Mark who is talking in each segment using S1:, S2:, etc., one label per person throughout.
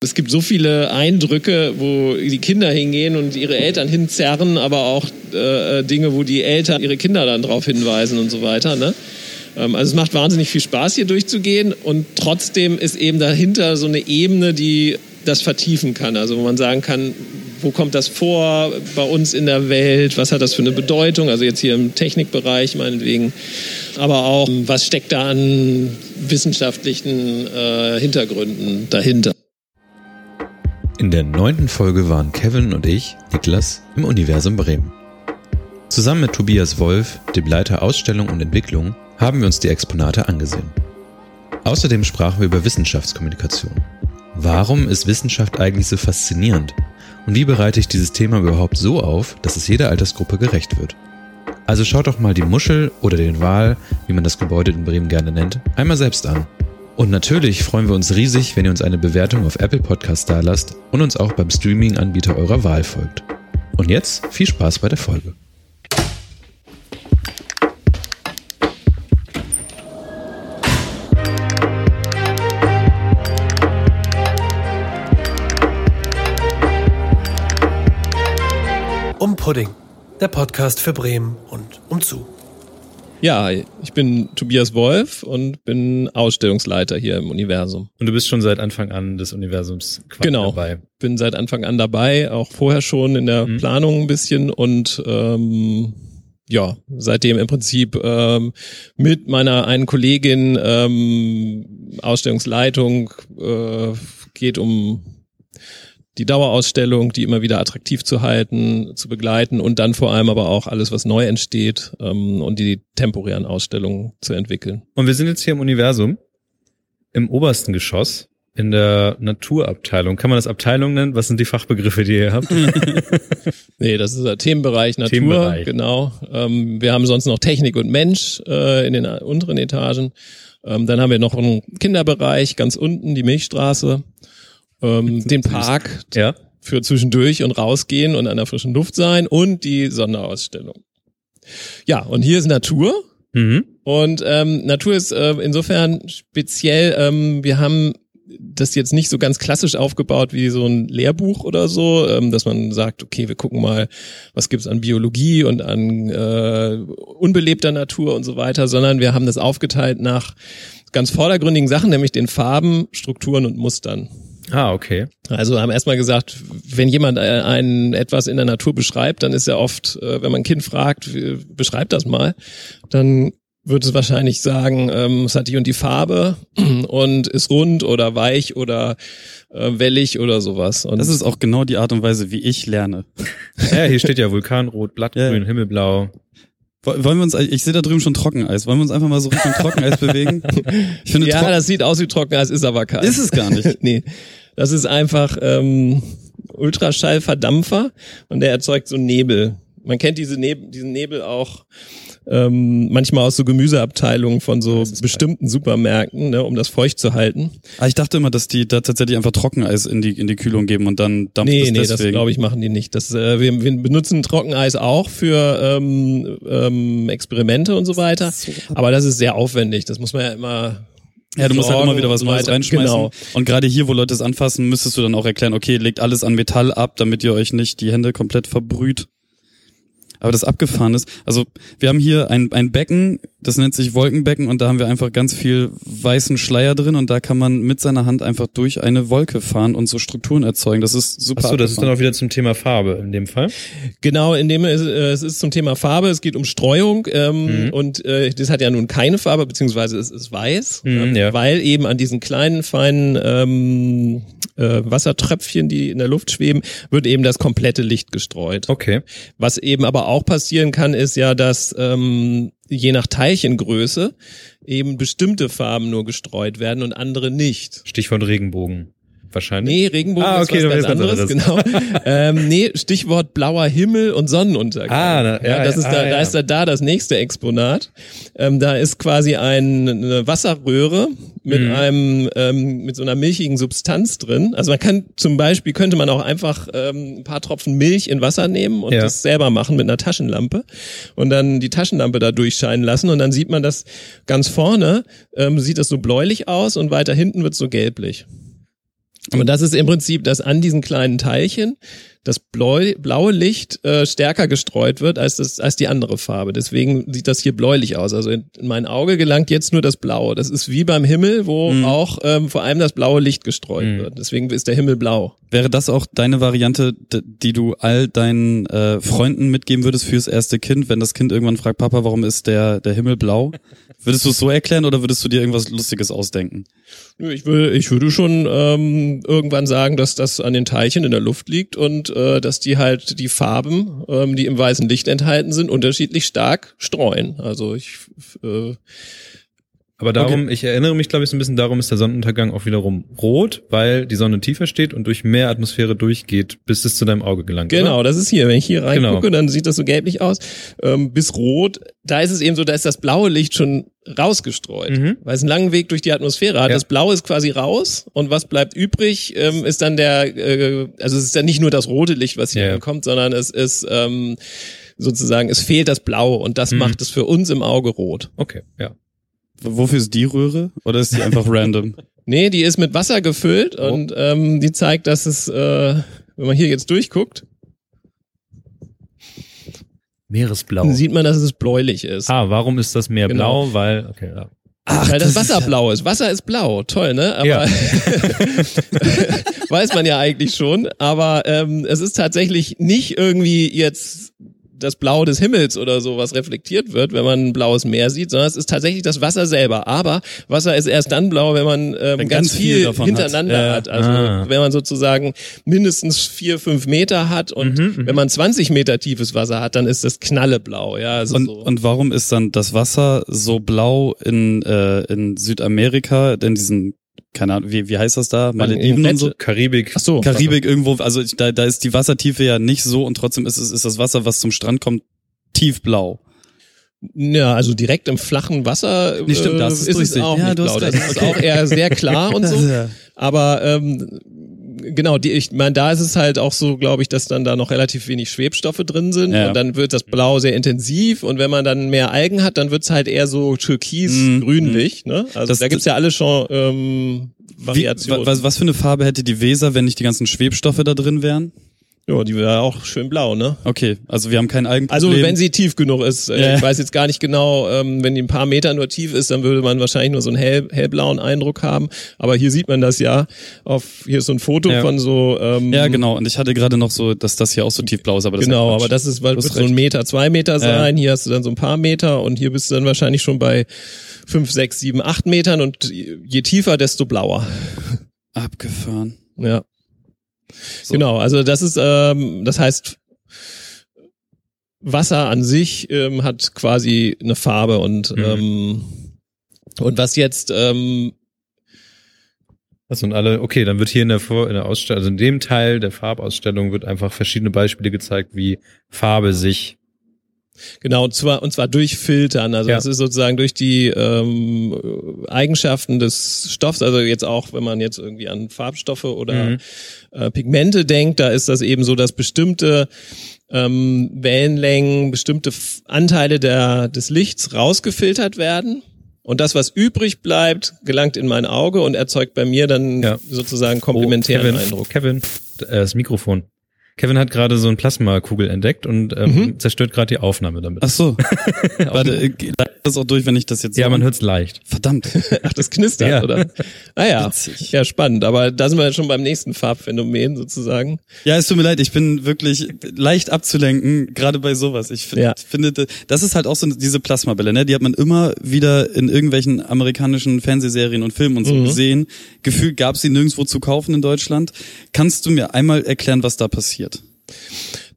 S1: Es gibt so viele Eindrücke, wo die Kinder hingehen und ihre Eltern hinzerren, aber auch äh, Dinge, wo die Eltern ihre Kinder dann darauf hinweisen und so weiter. Ne? Ähm, also es macht wahnsinnig viel Spaß, hier durchzugehen und trotzdem ist eben dahinter so eine Ebene, die das vertiefen kann. Also wo man sagen kann, wo kommt das vor bei uns in der Welt? Was hat das für eine Bedeutung? Also jetzt hier im Technikbereich meinetwegen. Aber auch, was steckt da an wissenschaftlichen äh, Hintergründen dahinter?
S2: In der neunten Folge waren Kevin und ich, Niklas, im Universum Bremen. Zusammen mit Tobias Wolf, dem Leiter Ausstellung und Entwicklung, haben wir uns die Exponate angesehen. Außerdem sprachen wir über Wissenschaftskommunikation. Warum ist Wissenschaft eigentlich so faszinierend? Und wie bereite ich dieses Thema überhaupt so auf, dass es jeder Altersgruppe gerecht wird? Also schaut doch mal die Muschel oder den Wal, wie man das Gebäude in Bremen gerne nennt, einmal selbst an. Und natürlich freuen wir uns riesig, wenn ihr uns eine Bewertung auf Apple Podcast dalasst und uns auch beim Streaming-Anbieter eurer Wahl folgt. Und jetzt viel Spaß bei der Folge.
S3: Um Pudding, der Podcast für Bremen und umzu.
S1: Ja, ich bin Tobias Wolf und bin Ausstellungsleiter hier im Universum.
S2: Und du bist schon seit Anfang an des Universums
S1: genau.
S2: dabei.
S1: Bin seit Anfang an dabei, auch vorher schon in der mhm. Planung ein bisschen und ähm, ja, seitdem im Prinzip ähm, mit meiner einen Kollegin ähm, Ausstellungsleitung äh, geht um die Dauerausstellung, die immer wieder attraktiv zu halten, zu begleiten und dann vor allem aber auch alles, was neu entsteht ähm, und die temporären Ausstellungen zu entwickeln.
S2: Und wir sind jetzt hier im Universum, im obersten Geschoss, in der Naturabteilung. Kann man das Abteilung nennen? Was sind die Fachbegriffe, die ihr habt?
S1: nee, das ist der Themenbereich Natur,
S2: Themenbereich.
S1: genau. Ähm, wir haben sonst noch Technik und Mensch äh, in den unteren Etagen. Ähm, dann haben wir noch einen Kinderbereich ganz unten, die Milchstraße ähm, den Park
S2: ja.
S1: für zwischendurch und rausgehen und an der frischen Luft sein und die Sonderausstellung. Ja, und hier ist Natur.
S2: Mhm.
S1: Und ähm, Natur ist äh, insofern speziell, ähm, wir haben das jetzt nicht so ganz klassisch aufgebaut wie so ein Lehrbuch oder so, ähm, dass man sagt, okay, wir gucken mal, was gibt's an Biologie und an äh, unbelebter Natur und so weiter, sondern wir haben das aufgeteilt nach ganz vordergründigen Sachen, nämlich den Farben, Strukturen und Mustern.
S2: Ah, okay.
S1: Also haben erstmal gesagt, wenn jemand äh, ein etwas in der Natur beschreibt, dann ist ja oft, äh, wenn man ein Kind fragt, beschreibt das mal, dann wird es wahrscheinlich sagen, ähm, es hat die und die Farbe und ist rund oder weich oder äh, wellig oder sowas. Und
S4: das ist auch genau die Art und Weise, wie ich lerne.
S2: Ja, hier steht ja Vulkanrot, Blattgrün, ja. Himmelblau.
S4: Wollen wir uns, ich sehe da drüben schon Trockeneis. Wollen wir uns einfach mal so Richtung Trockeneis bewegen?
S1: Ich finde, ja, das sieht aus wie Trockeneis, ist aber kein.
S4: Ist es gar nicht.
S1: nee. Das ist einfach ähm, Ultraschallverdampfer und der erzeugt so Nebel. Man kennt diese Nebel, diesen Nebel auch ähm, manchmal aus so Gemüseabteilungen von so bestimmten geil. Supermärkten, ne, um das feucht zu halten.
S4: Ah, ich dachte immer, dass die da tatsächlich einfach Trockeneis in die in die Kühlung geben und dann dampft
S1: nee,
S4: es
S1: nee,
S4: deswegen.
S1: das glaube ich machen die nicht. Das, äh, wir, wir benutzen Trockeneis auch für ähm, ähm, Experimente und so weiter, aber das ist sehr aufwendig. Das muss man ja immer
S4: ja, du musst halt immer wieder was Neues reinschmeißen.
S1: Genau.
S4: Und gerade hier, wo Leute es anfassen, müsstest du dann auch erklären, okay, legt alles an Metall ab, damit ihr euch nicht die Hände komplett verbrüht aber das abgefahren ist. Also wir haben hier ein, ein Becken, das nennt sich Wolkenbecken und da haben wir einfach ganz viel weißen Schleier drin und da kann man mit seiner Hand einfach durch eine Wolke fahren und so Strukturen erzeugen. Das ist super.
S2: Achso, das ist dann auch wieder zum Thema Farbe in dem Fall.
S1: Genau, in dem es, äh, es ist zum Thema Farbe. Es geht um Streuung ähm, mhm. und äh, das hat ja nun keine Farbe beziehungsweise es ist weiß,
S2: mhm, ja.
S1: weil eben an diesen kleinen feinen ähm, äh, Wassertröpfchen, die in der Luft schweben, wird eben das komplette Licht gestreut.
S2: Okay.
S1: Was eben aber auch passieren kann, ist ja, dass ähm, je nach Teilchengröße eben bestimmte Farben nur gestreut werden und andere nicht.
S2: Stichwort Regenbogen wahrscheinlich.
S1: Nee, Regenbogen
S2: ah, okay,
S1: ist was ganz anderes, anderes. genau. ähm, nee, Stichwort blauer Himmel und Sonnenuntergang.
S2: Ah, na, ja,
S1: ja, das ist
S2: ah,
S1: da,
S2: ja.
S1: da ist da, da das nächste Exponat. Ähm, da ist quasi ein, eine Wasserröhre mit mhm. einem ähm, mit so einer milchigen Substanz drin. Also man kann zum Beispiel könnte man auch einfach ähm, ein paar Tropfen Milch in Wasser nehmen und
S2: ja.
S1: das selber machen mit einer Taschenlampe und dann die Taschenlampe da durchscheinen lassen und dann sieht man das ganz vorne ähm, sieht das so bläulich aus und weiter hinten wird so gelblich. Und das ist im Prinzip, dass an diesen kleinen Teilchen das blaue Licht äh, stärker gestreut wird als, das, als die andere Farbe. Deswegen sieht das hier bläulich aus. Also in, in mein Auge gelangt jetzt nur das Blaue. Das ist wie beim Himmel, wo
S4: Mhm.
S1: auch ähm, vor allem das blaue Licht gestreut
S2: Mhm.
S1: wird. Deswegen ist der Himmel blau.
S4: Wäre das auch deine Variante, die du all deinen äh, Freunden mitgeben würdest fürs erste Kind, wenn das Kind irgendwann fragt, Papa, warum ist der, der Himmel blau? Würdest du es so erklären oder würdest du dir irgendwas Lustiges ausdenken?
S1: Nö, Ich würde, ich würde schon ähm, irgendwann sagen, dass das an den Teilchen in der Luft liegt und äh, dass die halt die Farben, ähm, die im weißen Licht enthalten sind, unterschiedlich stark streuen. Also ich äh,
S2: Aber darum, ich erinnere mich, glaube ich, so ein bisschen darum ist der Sonnenuntergang auch wiederum rot, weil die Sonne tiefer steht und durch mehr Atmosphäre durchgeht, bis es zu deinem Auge gelangt.
S1: Genau,
S2: Oder?
S1: das ist hier. Wenn ich hier reingucke,
S2: Genau.
S1: dann sieht das so gelblich aus. Ähm, bis rot, da ist es eben so, da ist das blaue Licht schon rausgestreut,
S2: Mhm.
S1: weil es einen langen Weg durch die Atmosphäre hat.
S2: Ja.
S1: Das Blaue ist quasi raus und was bleibt übrig, ähm, ist dann der, äh, also es ist dann nicht nur das rote Licht, was hier
S2: Ja, ja.
S1: ankommt, sondern es ist ähm, sozusagen, es fehlt das Blaue und das
S2: Mhm.
S1: macht es für uns im Auge rot.
S2: Okay, ja.
S4: Wofür ist die Röhre? Oder ist die einfach random?
S1: Nee, die ist mit Wasser gefüllt
S2: Oh.
S1: und ähm, die zeigt, dass es, äh, wenn man hier jetzt durchguckt,
S2: Meeresblau.
S1: dann sieht man, dass es bläulich ist.
S2: Ah, warum ist das Meer
S1: Genau.
S2: blau? Weil, okay, ja.
S1: Weil das,
S4: das ist
S1: Wasser blau ist. Wasser ist blau, toll, ne? Aber
S2: Ja.
S1: weiß man ja eigentlich schon. Aber ähm, es ist tatsächlich nicht irgendwie jetzt das Blau des Himmels oder so, was reflektiert wird, wenn man ein blaues Meer sieht, sondern es ist tatsächlich das Wasser selber. Aber Wasser ist erst dann blau, wenn man ähm,
S4: Wenn
S1: ganz,
S4: ganz viel
S1: viel,
S4: davon
S1: hintereinander
S4: hat.
S1: hat.
S4: Ja.
S1: Also
S2: Ah.
S1: wenn man sozusagen mindestens vier, fünf Meter hat und
S2: Mhm,
S1: wenn man 20 Meter tiefes Wasser hat, dann ist das knalleblau. Ja, also
S4: Und,
S1: so.
S4: und warum ist dann das Wasser so blau in, äh, in Südamerika, in diesen, keine Ahnung, wie, wie heißt das da? Malediven und so?
S2: Karibik.
S1: Ach so.
S4: Karibik irgendwo, also da, da ist die Wassertiefe ja nicht so und trotzdem ist es ist das Wasser, was zum Strand kommt, tiefblau.
S1: Ja, also direkt im flachen Wasser
S4: Nee, stimmt,
S1: äh,
S4: das ist
S1: ist es auch
S4: Ja,
S1: nicht blau. Das
S4: recht.
S1: ist auch eher sehr klar und so. Aber ähm, genau, die, ich meine, da ist es halt auch so, glaube ich, dass dann da noch relativ wenig Schwebstoffe drin sind
S4: Ja.
S1: und dann wird das Blau sehr intensiv und wenn man dann mehr Algen hat, dann wird's halt eher so türkis-grünlich. Ne? Also
S4: Das-
S1: da gibt's ja alle schon ähm,
S4: Wie,
S1: Variationen.
S4: wa- was, was für eine Farbe hätte die Weser, wenn nicht die ganzen Schwebstoffe da drin wären?
S1: Ja, die wäre auch schön blau, ne?
S4: Okay, also wir haben kein Algenproblem.
S1: Also wenn sie tief genug ist, äh,
S4: Ja.
S1: ich weiß jetzt gar nicht genau, ähm, wenn die ein paar Meter nur tief ist, dann würde man wahrscheinlich nur so einen hell, hellblauen Eindruck haben. Aber hier sieht man das ja. Auf hier ist so ein Foto
S2: Ja.
S1: von so ähm,
S4: ja, genau. Und ich hatte gerade noch so, dass das hier auch so tiefblau ist, aber das
S1: genau,
S4: ist ja
S1: aber das ist weil wird so ein. Meter, zwei Meter
S4: Ja.
S1: sein. Hier hast du dann so ein paar Meter und hier bist du dann wahrscheinlich schon bei fünf, sechs, sieben, acht Metern und je tiefer, desto blauer.
S4: abgefahren.
S1: Ja.
S4: So.
S1: Genau, also das ist, ähm, das heißt, Wasser an sich ähm, hat quasi eine Farbe und
S2: Mhm.
S1: ähm, und was jetzt ähm,
S2: Das und alle, okay, dann wird hier in der, Vor in der Ausstellung, also in dem Teil der Farbausstellung wird einfach verschiedene Beispiele gezeigt, wie Farbe sich
S1: genau und zwar und zwar durch Filtern, also
S2: Ja.
S1: das ist sozusagen durch die ähm, Eigenschaften des Stoffs, also jetzt auch, wenn man jetzt irgendwie an Farbstoffe oder
S2: Mhm.
S1: äh, Pigmente denkt, da ist das eben so, dass bestimmte ähm, Wellenlängen, bestimmte Anteile der, des Lichts rausgefiltert werden. Und das, was übrig bleibt, gelangt in mein Auge und erzeugt bei mir dann
S2: Ja.
S1: sozusagen komplementären
S2: Oh, Kevin,
S1: Eindruck.
S2: Kevin, äh, das Mikrofon. Kevin hat gerade so eine Plasmakugel entdeckt und ähm,
S1: Mhm.
S2: zerstört gerade die Aufnahme damit.
S4: Ach so. Warte, äh, leite das auch durch, wenn ich das jetzt
S2: ja,
S4: so-
S2: man hört's leicht.
S4: Verdammt.
S1: Ach, das knistert,
S2: Ja.
S1: oder? Ah ja.
S4: Witzig.
S1: Ja, spannend. Aber da sind wir schon beim nächsten Farbphänomen sozusagen.
S4: Ja, es tut mir leid, ich bin wirklich leicht abzulenken, gerade bei sowas. Ich find,
S1: Ja.
S4: finde, das ist halt auch so diese Plasmabälle, ne? Die hat man immer wieder in irgendwelchen amerikanischen Fernsehserien und Filmen und so
S1: Mhm.
S4: gesehen. Gefühlt gab es sie nirgendwo zu kaufen in Deutschland. Kannst du mir einmal erklären, was da passiert?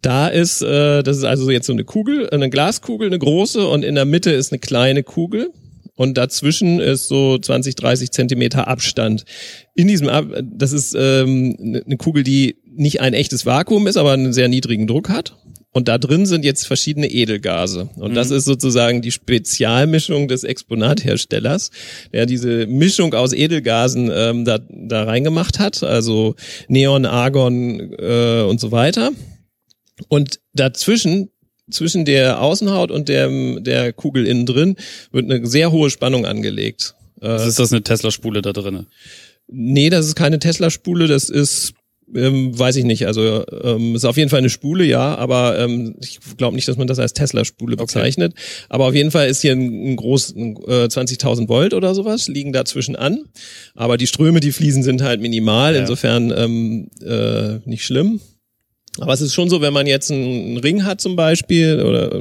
S1: Da ist, äh, das ist also jetzt so eine Kugel, eine Glaskugel, eine große und in der Mitte ist eine kleine Kugel. Und dazwischen ist so 20, 30 Zentimeter Abstand. In diesem, Ab das ist ähm, eine Kugel, die nicht ein echtes Vakuum ist, aber einen sehr niedrigen Druck hat. Und da drin sind jetzt verschiedene Edelgase. Und das ist sozusagen die Spezialmischung des Exponatherstellers, der diese Mischung aus Edelgasen ähm, da, da reingemacht hat. Also Neon, Argon äh, und so weiter. Und dazwischen, zwischen der Außenhaut und der, der Kugel innen drin, wird eine sehr hohe Spannung angelegt. Äh,
S4: ist das eine Tesla-Spule da drinne?
S1: Nee, das ist keine Tesla-Spule, das ist ähm, weiß ich nicht. Also ähm, ist auf jeden Fall eine Spule, ja, aber ähm, ich glaube nicht, dass man das als Tesla-Spule bezeichnet. Aber auf jeden Fall ist hier ein, ein groß ein, äh, 20.000 Volt oder sowas liegen dazwischen an. Aber die Ströme, die fließen, sind halt minimal.
S4: Ja.
S1: Insofern ähm, äh, nicht schlimm. Aber es ist schon so, wenn man jetzt einen Ring hat zum Beispiel oder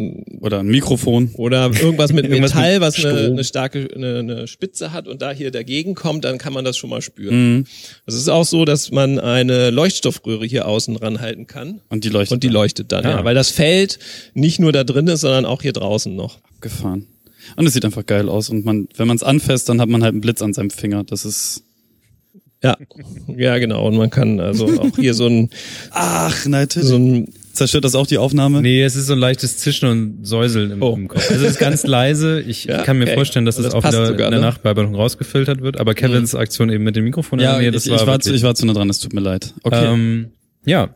S4: Oder ein Mikrofon.
S1: oder irgendwas mit
S2: Irgendwas
S1: Metall,
S2: mit
S1: was eine, eine starke eine, eine Spitze hat und da hier dagegen kommt, dann kann man das schon mal spüren.
S4: Mhm.
S1: Es ist auch so, dass man eine Leuchtstoffröhre hier außen ranhalten kann
S4: Und die leuchtet.
S1: und die leuchtet dann,
S2: Ah.
S1: ja, weil das Feld nicht nur da drin ist, sondern auch hier draußen noch.
S4: gefahren. Und es sieht einfach geil aus. Und man, wenn man es anfasst, dann hat man halt einen Blitz an seinem Finger. Das ist.
S1: Ja, ja genau. Und man kann also auch hier so ein
S4: Ach, natürlich.
S1: so ein
S4: Zerstört das auch die Aufnahme?
S2: Nee, es ist so ein leichtes Zischen und Säuseln im,
S1: Oh.
S2: im Kopf. Also es ist ganz leise. Ich
S1: Ja,
S2: kann mir
S1: okay.
S2: vorstellen, dass das,
S1: Das
S2: auch wieder
S1: sogar,
S2: in der
S1: ne?
S2: Nachbearbeitung rausgefiltert wird. Aber Kevins Aktion eben mit dem Mikrofon in
S4: Ja,
S2: der Nähe,
S4: ich,
S2: das
S4: ich,
S2: war,
S4: war zu, ich war zu nah dran, es tut mir leid. Okay.
S2: Ähm, ja,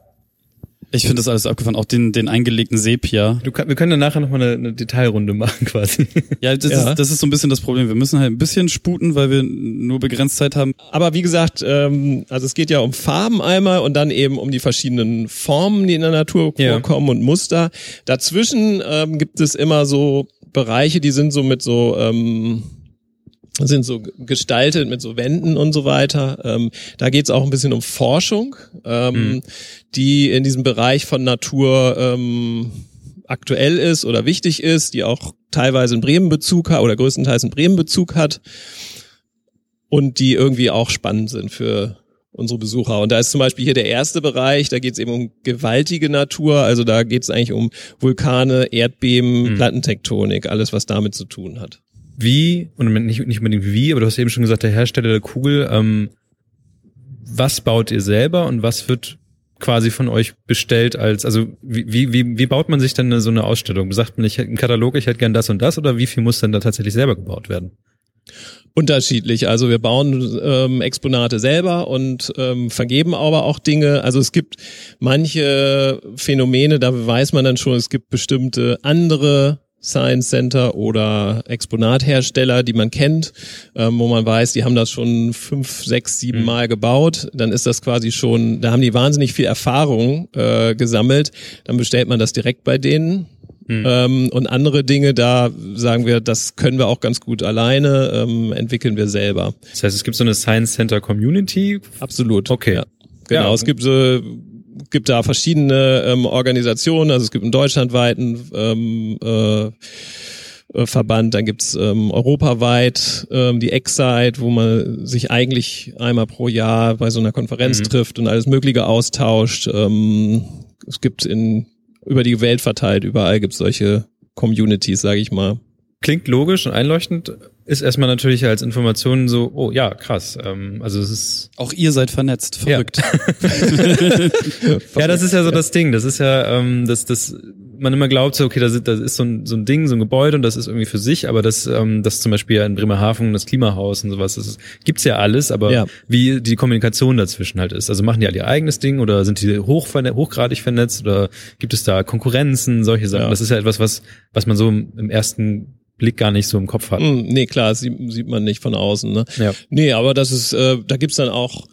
S4: ich finde das alles abgefahren. Auch den, den eingelegten Sepia.
S2: du, wir können dann nachher nochmal eine, eine Detailrunde machen quasi.
S4: Ja, das,
S1: Ja.
S4: Ist, das ist so ein bisschen das Problem. Wir müssen halt ein bisschen sputen, weil wir nur begrenzt Zeit haben.
S1: Aber wie gesagt, ähm, also es geht ja um Farben einmal und dann eben um die verschiedenen Formen, die in der Natur
S2: Ja.
S1: vorkommen und Muster. Dazwischen ähm, gibt es immer so Bereiche, die sind so mit so ähm, sind so gestaltet mit so Wänden und so weiter. Ähm, da geht es auch ein bisschen um Forschung, ähm, die in diesem Bereich von Natur ähm, aktuell ist oder wichtig ist, die auch teilweise einen Bremen-Bezug hat oder größtenteils einen Bremen-Bezug hat und die irgendwie auch spannend sind für unsere Besucher. Und da ist zum Beispiel hier der erste Bereich, da geht es eben um gewaltige Natur, also da geht es eigentlich um Vulkane, Erdbeben,
S2: Mhm.
S1: Plattentektonik, alles, was damit zu tun hat.
S2: Wie, und nicht, nicht unbedingt wie, aber du hast eben schon gesagt, der Hersteller der Kugel, ähm, was baut ihr selber und was wird quasi von euch bestellt als, also wie, wie, wie, baut man sich denn so eine Ausstellung? Sagt man, ich hätte einen Katalog, ich hätte gern das und das oder wie viel muss denn da tatsächlich selber gebaut werden?
S1: Unterschiedlich. Also wir bauen ähm, Exponate selber und ähm, vergeben aber auch Dinge. Also es gibt manche Phänomene, da weiß man dann schon, es gibt bestimmte andere Science Center oder Exponathersteller, die man kennt, ähm, wo man weiß, die haben das schon fünf, sechs, sieben
S2: Mhm.
S1: Mal gebaut. Dann ist das quasi schon, da haben die wahnsinnig viel Erfahrung äh, gesammelt. Dann bestellt man das direkt bei denen.
S2: Mhm.
S1: Ähm, und andere Dinge, da sagen wir, das können wir auch ganz gut alleine, ähm, entwickeln wir selber.
S2: Das heißt, es gibt so eine Science Center Community.
S1: Absolut.
S2: Okay.
S1: Ja. Genau,
S2: Ja.
S1: es gibt äh, gibt da verschiedene ähm, Organisationen, also es gibt einen deutschlandweiten ähm, äh, äh, Verband, dann gibt's ähm, europaweit ähm, die Excite, wo man sich eigentlich einmal pro Jahr bei so einer Konferenz
S2: Mhm.
S1: trifft und alles Mögliche austauscht. Ähm, es gibt in über die Welt verteilt, überall gibt's solche Communities, sage ich mal.
S2: Klingt logisch und einleuchtend, ist erstmal natürlich als Information so, oh ja, krass. Ähm, also es ist
S4: Auch ihr seid vernetzt. Verrückt.
S2: Ja, das ist ja so das Ding. Das ist ja, ähm, dass das man immer glaubt, so, okay, das ist, das ist so ein, so ein Ding, so ein Gebäude und das ist irgendwie für sich, aber das, ähm, das zum Beispiel in Bremerhaven, das Klimahaus und sowas, das ist, gibt's ja alles, aber
S1: Ja.
S2: wie die Kommunikation dazwischen halt ist. Also machen die alle ihr eigenes Ding oder sind die hoch hochgradig vernetzt oder gibt es da Konkurrenzen, solche Sachen?
S1: Ja.
S2: Das ist ja etwas, was, was man so im, im ersten Blick gar nicht so im Kopf hat.
S1: Hm, nee, klar, das sieht, sieht man nicht von außen. Ne?
S2: Ja.
S1: Nee, aber das ist, äh, da gibt's dann auch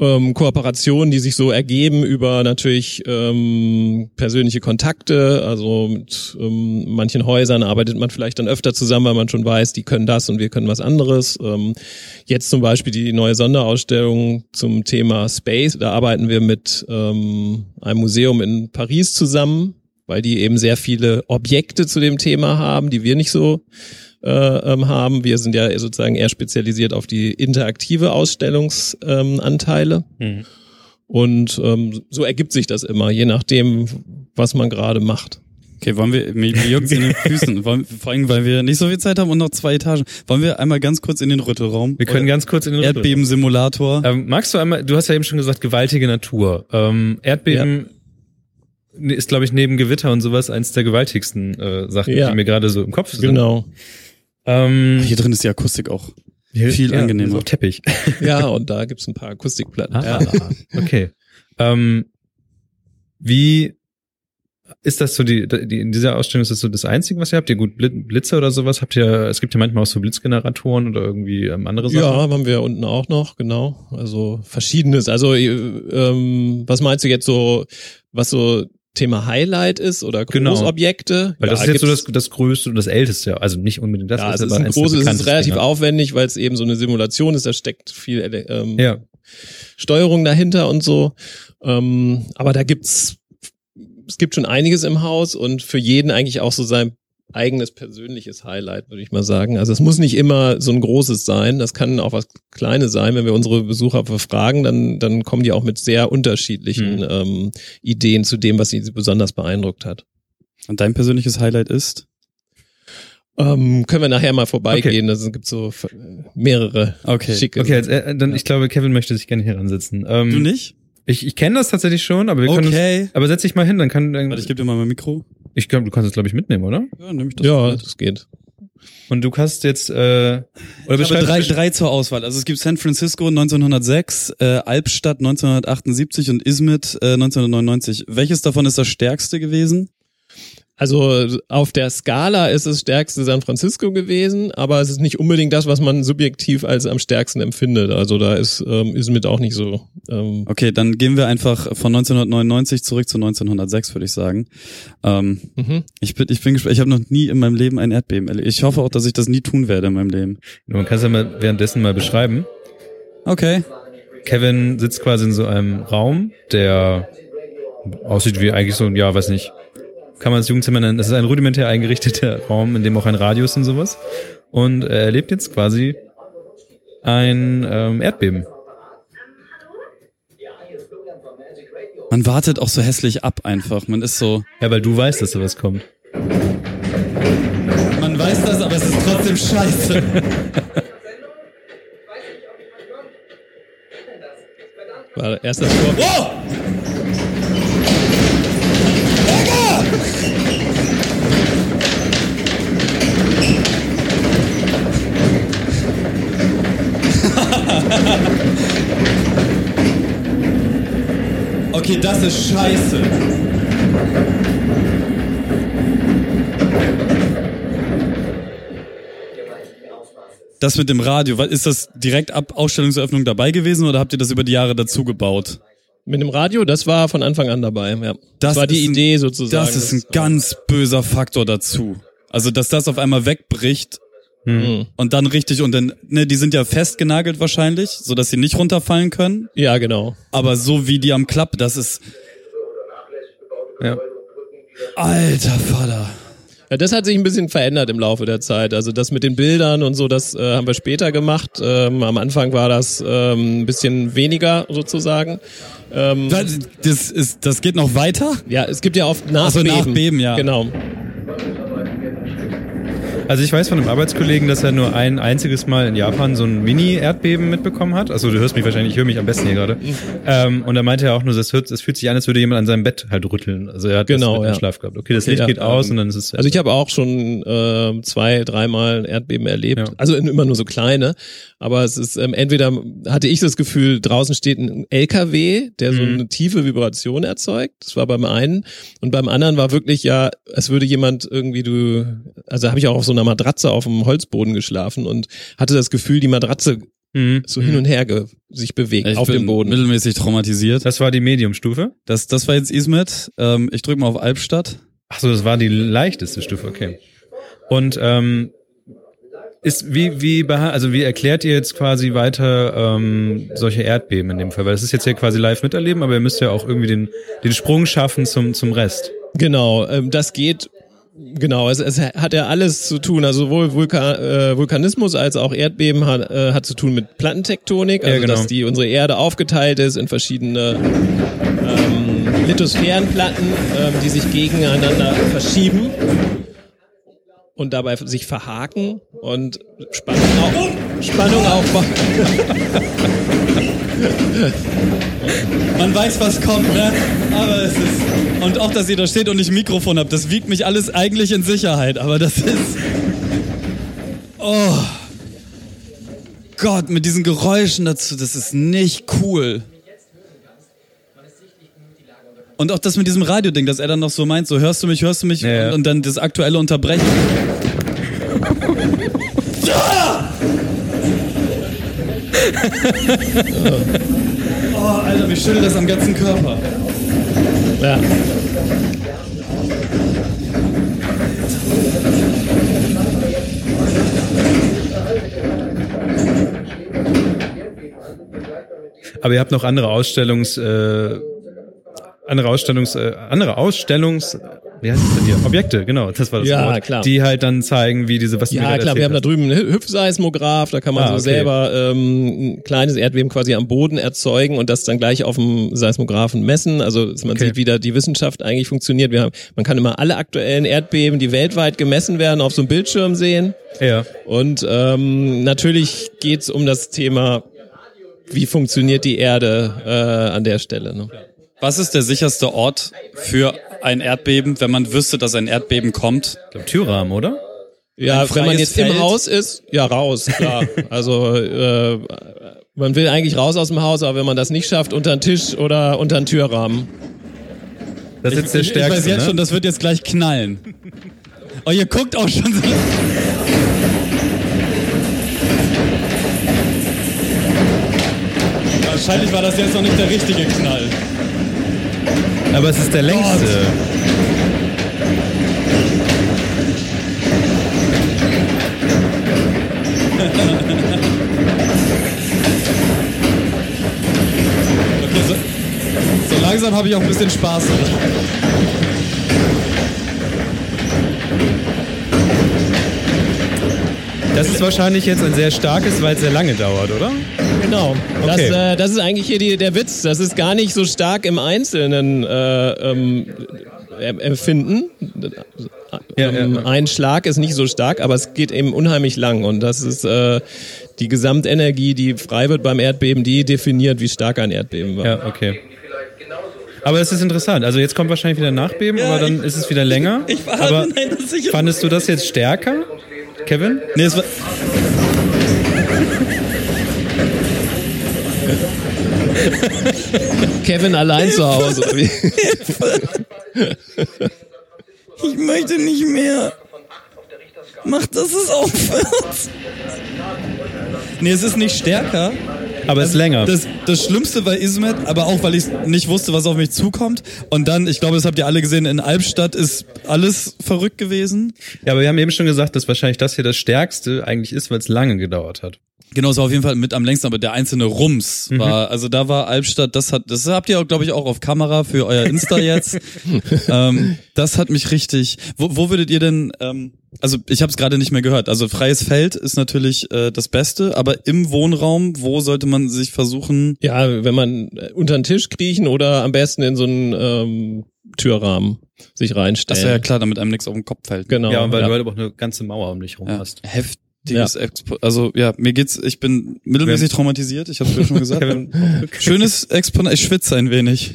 S1: ähm, Kooperationen, die sich so ergeben über natürlich ähm, persönliche Kontakte. Also mit ähm, manchen Häusern arbeitet man vielleicht dann öfter zusammen, weil man schon weiß, die können das und wir können was anderes. Ähm, jetzt zum Beispiel die neue Sonderausstellung zum Thema Space. Da arbeiten wir mit ähm, einem Museum in Paris zusammen, weil die eben sehr viele Objekte zu dem Thema haben, die wir nicht so äh, ähm, haben. Wir sind ja sozusagen eher spezialisiert auf die interaktive Ausstellungsanteile. Ähm.
S2: Mhm.
S1: Und ähm, so ergibt sich das immer, je nachdem, was man gerade macht.
S4: Okay, wollen wir, mir, mir juckt's in den Füßen, wollen, vor allem, weil wir nicht so viel Zeit haben und noch zwei Etagen. Wollen wir einmal ganz kurz in den Rüttelraum?
S2: Wir können
S4: Oder
S2: ganz kurz in den
S4: Erdbebensimulator.
S2: Ähm, magst du einmal, du hast ja eben schon gesagt, gewaltige Natur. Ähm, Erdbeben ist, glaube ich, neben Gewitter und sowas eins der gewaltigsten äh, Sachen,
S1: Ja.
S2: die mir gerade so im Kopf sind.
S1: Genau.
S2: Ähm,
S4: Hier drin ist die Akustik auch viel
S2: ja,
S4: angenehmer.
S2: So Teppich.
S1: Ja, und da gibt's ein paar Akustikplatten.
S2: Ah,
S1: Ja.
S2: okay. Ähm, wie, ist das so die, die in dieser Ausstellung ist das so das Einzige, was ihr habt? Ihr gut Blitze oder sowas habt ihr? Es gibt ja manchmal auch so Blitzgeneratoren oder irgendwie ähm, andere Sachen.
S1: Ja, haben wir unten auch noch, genau. Also verschiedenes. Also ähm, was meinst du jetzt so, was so Thema Highlight ist oder
S2: Genau.
S1: Großobjekte?
S2: Weil das
S1: Ja,
S2: ist jetzt so das, das Größte und das Älteste. Also nicht unbedingt das,
S1: ja, es
S2: aber
S1: ist ein großes, es ist relativ
S2: Dinger.
S1: aufwendig, weil es eben so eine Simulation ist, da steckt viel ähm,
S2: Ja.
S1: Steuerung dahinter und so. Ähm, aber da gibt's, es gibt schon einiges im Haus und für jeden eigentlich auch so sein eigenes persönliches Highlight, würde ich mal sagen. Also es muss nicht immer so ein großes sein, das kann auch was Kleines sein. Wenn wir unsere Besucher befragen, dann, dann kommen die auch mit sehr unterschiedlichen
S2: Mhm.
S1: ähm, Ideen zu dem, was sie besonders beeindruckt hat.
S4: Und dein persönliches Highlight ist?
S1: Ähm, können wir nachher mal vorbeigehen, da gibt so äh, mehrere
S4: Okay.
S1: schicke.
S2: Okay, jetzt, äh, dann ich glaube, Kevin möchte sich gerne hier ransetzen. Ähm,
S4: Du nicht?
S2: Ich, ich kenne das tatsächlich schon, aber wir können
S4: Okay.
S2: uns, aber setz dich mal hin, dann kann dann,
S4: Warte, ich gebe dir mal mein Mikro.
S2: Ich glaube, du kannst es glaube ich mitnehmen, oder?
S4: Ja, nehme ich das.
S1: Ja,
S4: mit.
S1: das geht.
S2: Und du hast jetzt äh, oder
S4: Ich habe drei, drei zur Auswahl. Also es gibt San Francisco 1906, äh, Albstadt 1978 und Izmit äh, 1999. Welches davon ist das stärkste gewesen?
S1: Also auf der Skala ist es stärkste San Francisco gewesen, aber es ist nicht unbedingt das, was man subjektiv als am stärksten empfindet. Also da ist ähm, ist mit auch nicht so. Ähm,
S4: Okay, dann gehen wir einfach von 1999 zurück zu 1906, würde ich sagen. Ähm,
S1: mhm.
S4: ich bin, ich bin gespannt. Ich habe noch nie in meinem Leben ein Erdbeben erlebt. Ich hoffe auch, dass ich das nie tun werde in meinem Leben.
S2: man kann es ja mal währenddessen mal beschreiben.
S4: Okay.
S2: Kevin sitzt quasi in so einem Raum, der aussieht wie eigentlich so, ein, ja, weiß nicht, kann man das Jugendzimmer nennen. Es ist ein rudimentär eingerichteter Raum, in dem auch ein Radio ist und sowas. Und er erlebt jetzt quasi ein ähm, Erdbeben.
S4: Man wartet auch so hässlich ab einfach. Man ist so.
S2: Ja, weil du weißt, dass sowas kommt.
S4: Man weiß das, aber es ist trotzdem scheiße.
S1: War erst das Tor.
S4: Oh! Okay, das ist scheiße. Das mit dem Radio, ist das direkt ab Ausstellungseröffnung dabei gewesen oder habt ihr das über die Jahre dazu gebaut?
S1: Mit dem Radio, das war von Anfang an dabei. Ja. Das, war die
S4: ein-
S1: Idee sozusagen.
S4: Das ist ein ganz böser Faktor dazu. Also, dass das auf einmal wegbricht
S1: Mhm.
S4: und dann richtig und dann, ne, die sind ja festgenagelt wahrscheinlich, so dass sie nicht runterfallen können.
S1: Ja, genau.
S4: Aber so wie die am Klapp, das ist,
S2: Ja.
S4: alter Vater.
S1: Ja, das hat sich ein bisschen verändert im Laufe der Zeit. Also das mit den Bildern und so, das äh, haben wir später gemacht. Ähm, am Anfang war das ähm, ein bisschen weniger sozusagen. Ähm,
S4: Das, ist, das geht noch weiter?
S1: ja, es gibt ja oft Nachbeben.
S4: Nachbeben, ja.
S1: Genau.
S2: Also ich weiß von einem Arbeitskollegen, dass er nur ein einziges Mal in Japan so ein Mini-Erdbeben mitbekommen hat. Also du hörst mich wahrscheinlich, ich höre mich am besten hier gerade. Ähm, und da meinte er auch nur, das fühlt sich an, als würde jemand an seinem Bett halt rütteln. Also er hat
S1: Genau,
S2: das
S1: ja.
S2: Schlaf gehabt. Okay, das Licht
S1: Ja,
S2: geht aus
S1: ähm,
S2: und dann ist es...
S1: Also ich habe auch schon äh, zwei, dreimal Erdbeben erlebt.
S2: Ja.
S1: Also immer nur so kleine. Aber es ist ähm, entweder hatte ich das Gefühl, draußen steht ein LKW, der so
S2: Mhm.
S1: eine tiefe Vibration erzeugt. Das war beim einen. Und beim anderen war wirklich ja, es würde jemand irgendwie du, also habe ich auch auf so einer Matratze auf dem Holzboden geschlafen und hatte das Gefühl, die Matratze
S2: Mhm.
S1: so hin und her ge sich bewegt
S4: Ich
S1: auf
S4: bin
S1: dem Boden.
S4: mittelmäßig traumatisiert.
S2: Das war die Mediumstufe.
S4: Das, das war jetzt Ismet. Ähm, ich drücke mal auf Albstadt.
S2: Ach so, das war die leichteste Stufe, okay. Und ähm, ist wie wie also wie erklärt ihr jetzt quasi weiter ähm, solche Erdbeben in dem Fall? Weil das ist jetzt ja quasi live miterleben, aber ihr müsst ja auch irgendwie den den Sprung schaffen zum zum Rest.
S1: Genau, ähm, das geht. Genau, es, es hat ja alles zu tun, also sowohl Vulkan, äh, Vulkanismus als auch Erdbeben hat, äh, hat zu tun mit Plattentektonik, also
S2: Ja, genau.
S1: dass die unsere Erde aufgeteilt ist in verschiedene ähm, Lithosphärenplatten, ähm, die sich gegeneinander verschieben und dabei sich verhaken und Spannung, auf, Spannung aufbauen.
S4: Man weiß, was kommt, ne? Aber es ist. Und auch, dass ihr da steht und ich ein Mikrofon habt, das wiegt mich alles eigentlich in Sicherheit, aber das ist. Oh. Gott, mit diesen Geräuschen dazu, das ist nicht cool. Und auch das mit diesem Radio-Ding, dass er dann noch so meint, so hörst du mich, hörst du mich
S2: Ja, ja.
S4: Und, und dann das aktuelle Unterbrechen. oh, Alter, mich schüttelt das am ganzen Körper.
S1: Ja.
S2: Aber ihr habt noch andere Ausstellungs, äh, andere Ausstellungs, äh, andere Ausstellungs, wie heißt es denn hier? Objekte, genau, das war das
S1: Ja,
S2: Wort.
S1: klar.
S2: Die halt dann zeigen, wie diese, was du
S1: Ja, klar, wir haben da
S2: erzählt
S1: drüben einen Hüpfseismograph, da kann man
S2: Ah,
S1: so
S2: okay.
S1: selber ähm, ein kleines Erdbeben quasi am Boden erzeugen und das dann gleich auf dem Seismographen messen. Also man
S2: Okay.
S1: sieht, wie da die Wissenschaft eigentlich funktioniert. Wir haben, man kann immer alle aktuellen Erdbeben, die weltweit gemessen werden, auf so einem Bildschirm sehen.
S2: hast. Ja.
S1: Und ähm, natürlich geht's um das Thema, wie funktioniert die Erde äh, an der Stelle. Ne?
S4: Was ist der sicherste Ort für ein Erdbeben, wenn man wüsste, dass ein Erdbeben kommt?
S2: Ich glaube, Türrahmen, oder?
S1: Ja, wenn man jetzt
S4: Feld?
S1: im Haus ist, ja raus, klar. also äh, man will eigentlich raus aus dem Haus, aber wenn man das nicht schafft, unter den Tisch oder unter den Türrahmen.
S2: Das ist jetzt der
S4: ich,
S2: stärkste.
S4: ich weiß jetzt
S2: ne?
S4: schon, das wird jetzt gleich knallen. Oh, ihr guckt auch schon so. Wahrscheinlich war das jetzt noch nicht der richtige Knall.
S2: Aber es ist der längste.
S4: Okay, so, so langsam habe ich auch ein bisschen Spaß.
S2: Das ist wahrscheinlich jetzt ein sehr starkes, weil es sehr lange dauert, oder?
S1: Genau. Das,
S2: Okay.
S1: äh, das ist eigentlich hier die, der Witz. Das ist gar nicht so stark im Einzelnen äh, ähm, em- empfinden.
S2: Ja,
S1: ähm,
S2: ja.
S1: Ein Schlag ist nicht so stark, aber es geht eben unheimlich lang. Und das ist äh, die Gesamtenergie, die frei wird beim Erdbeben, die definiert, wie stark ein Erdbeben war.
S2: Ja, okay. Aber es ist interessant. Also jetzt kommt wahrscheinlich wieder ein Nachbeben,
S4: Ja,
S2: aber dann ist es wieder länger.
S4: Ich war
S2: aber
S4: nein, das ist sicher.
S2: fandest du das jetzt stärker, Kevin?
S4: Nee, es war,
S1: Kevin allein zu Hause.
S4: ich möchte nicht mehr. Mach, dass es aufhört. Nee, es ist nicht stärker.
S2: Aber es ist länger.
S4: Das, das Schlimmste war Ismet, aber auch, weil ich nicht wusste, was auf mich zukommt. Und dann, ich glaube, das habt ihr alle gesehen, in Albstadt ist alles verrückt gewesen.
S2: ja, aber wir haben eben schon gesagt, dass wahrscheinlich das hier das Stärkste eigentlich ist, weil es lange gedauert hat.
S4: Genau, es war auf jeden Fall mit am längsten, aber der einzelne Rums war, also da war Albstadt, das hat, das habt ihr, glaube ich, auch auf Kamera für euer Insta jetzt. ähm, das hat mich richtig. Wo, wo würdet ihr denn, ähm, also ich habe es gerade nicht mehr gehört. Also freies Feld ist natürlich äh, das Beste, aber im Wohnraum, wo sollte man sich versuchen?
S1: Ja, wenn man äh, unter den Tisch kriechen oder am besten in so einen ähm, Türrahmen sich reinstellen.
S4: Das wäre ja klar, damit einem nichts auf den Kopf fällt.
S1: Genau.
S2: ja, weil
S1: ja.
S2: du halt auch eine ganze Mauer um dich rum
S4: Ja,
S2: hast.
S4: Heftiges Expo also ja, mir geht's, ich bin mittelmäßig traumatisiert, ich habe es schon gesagt. Schönes Exponat, ich schwitze ein wenig.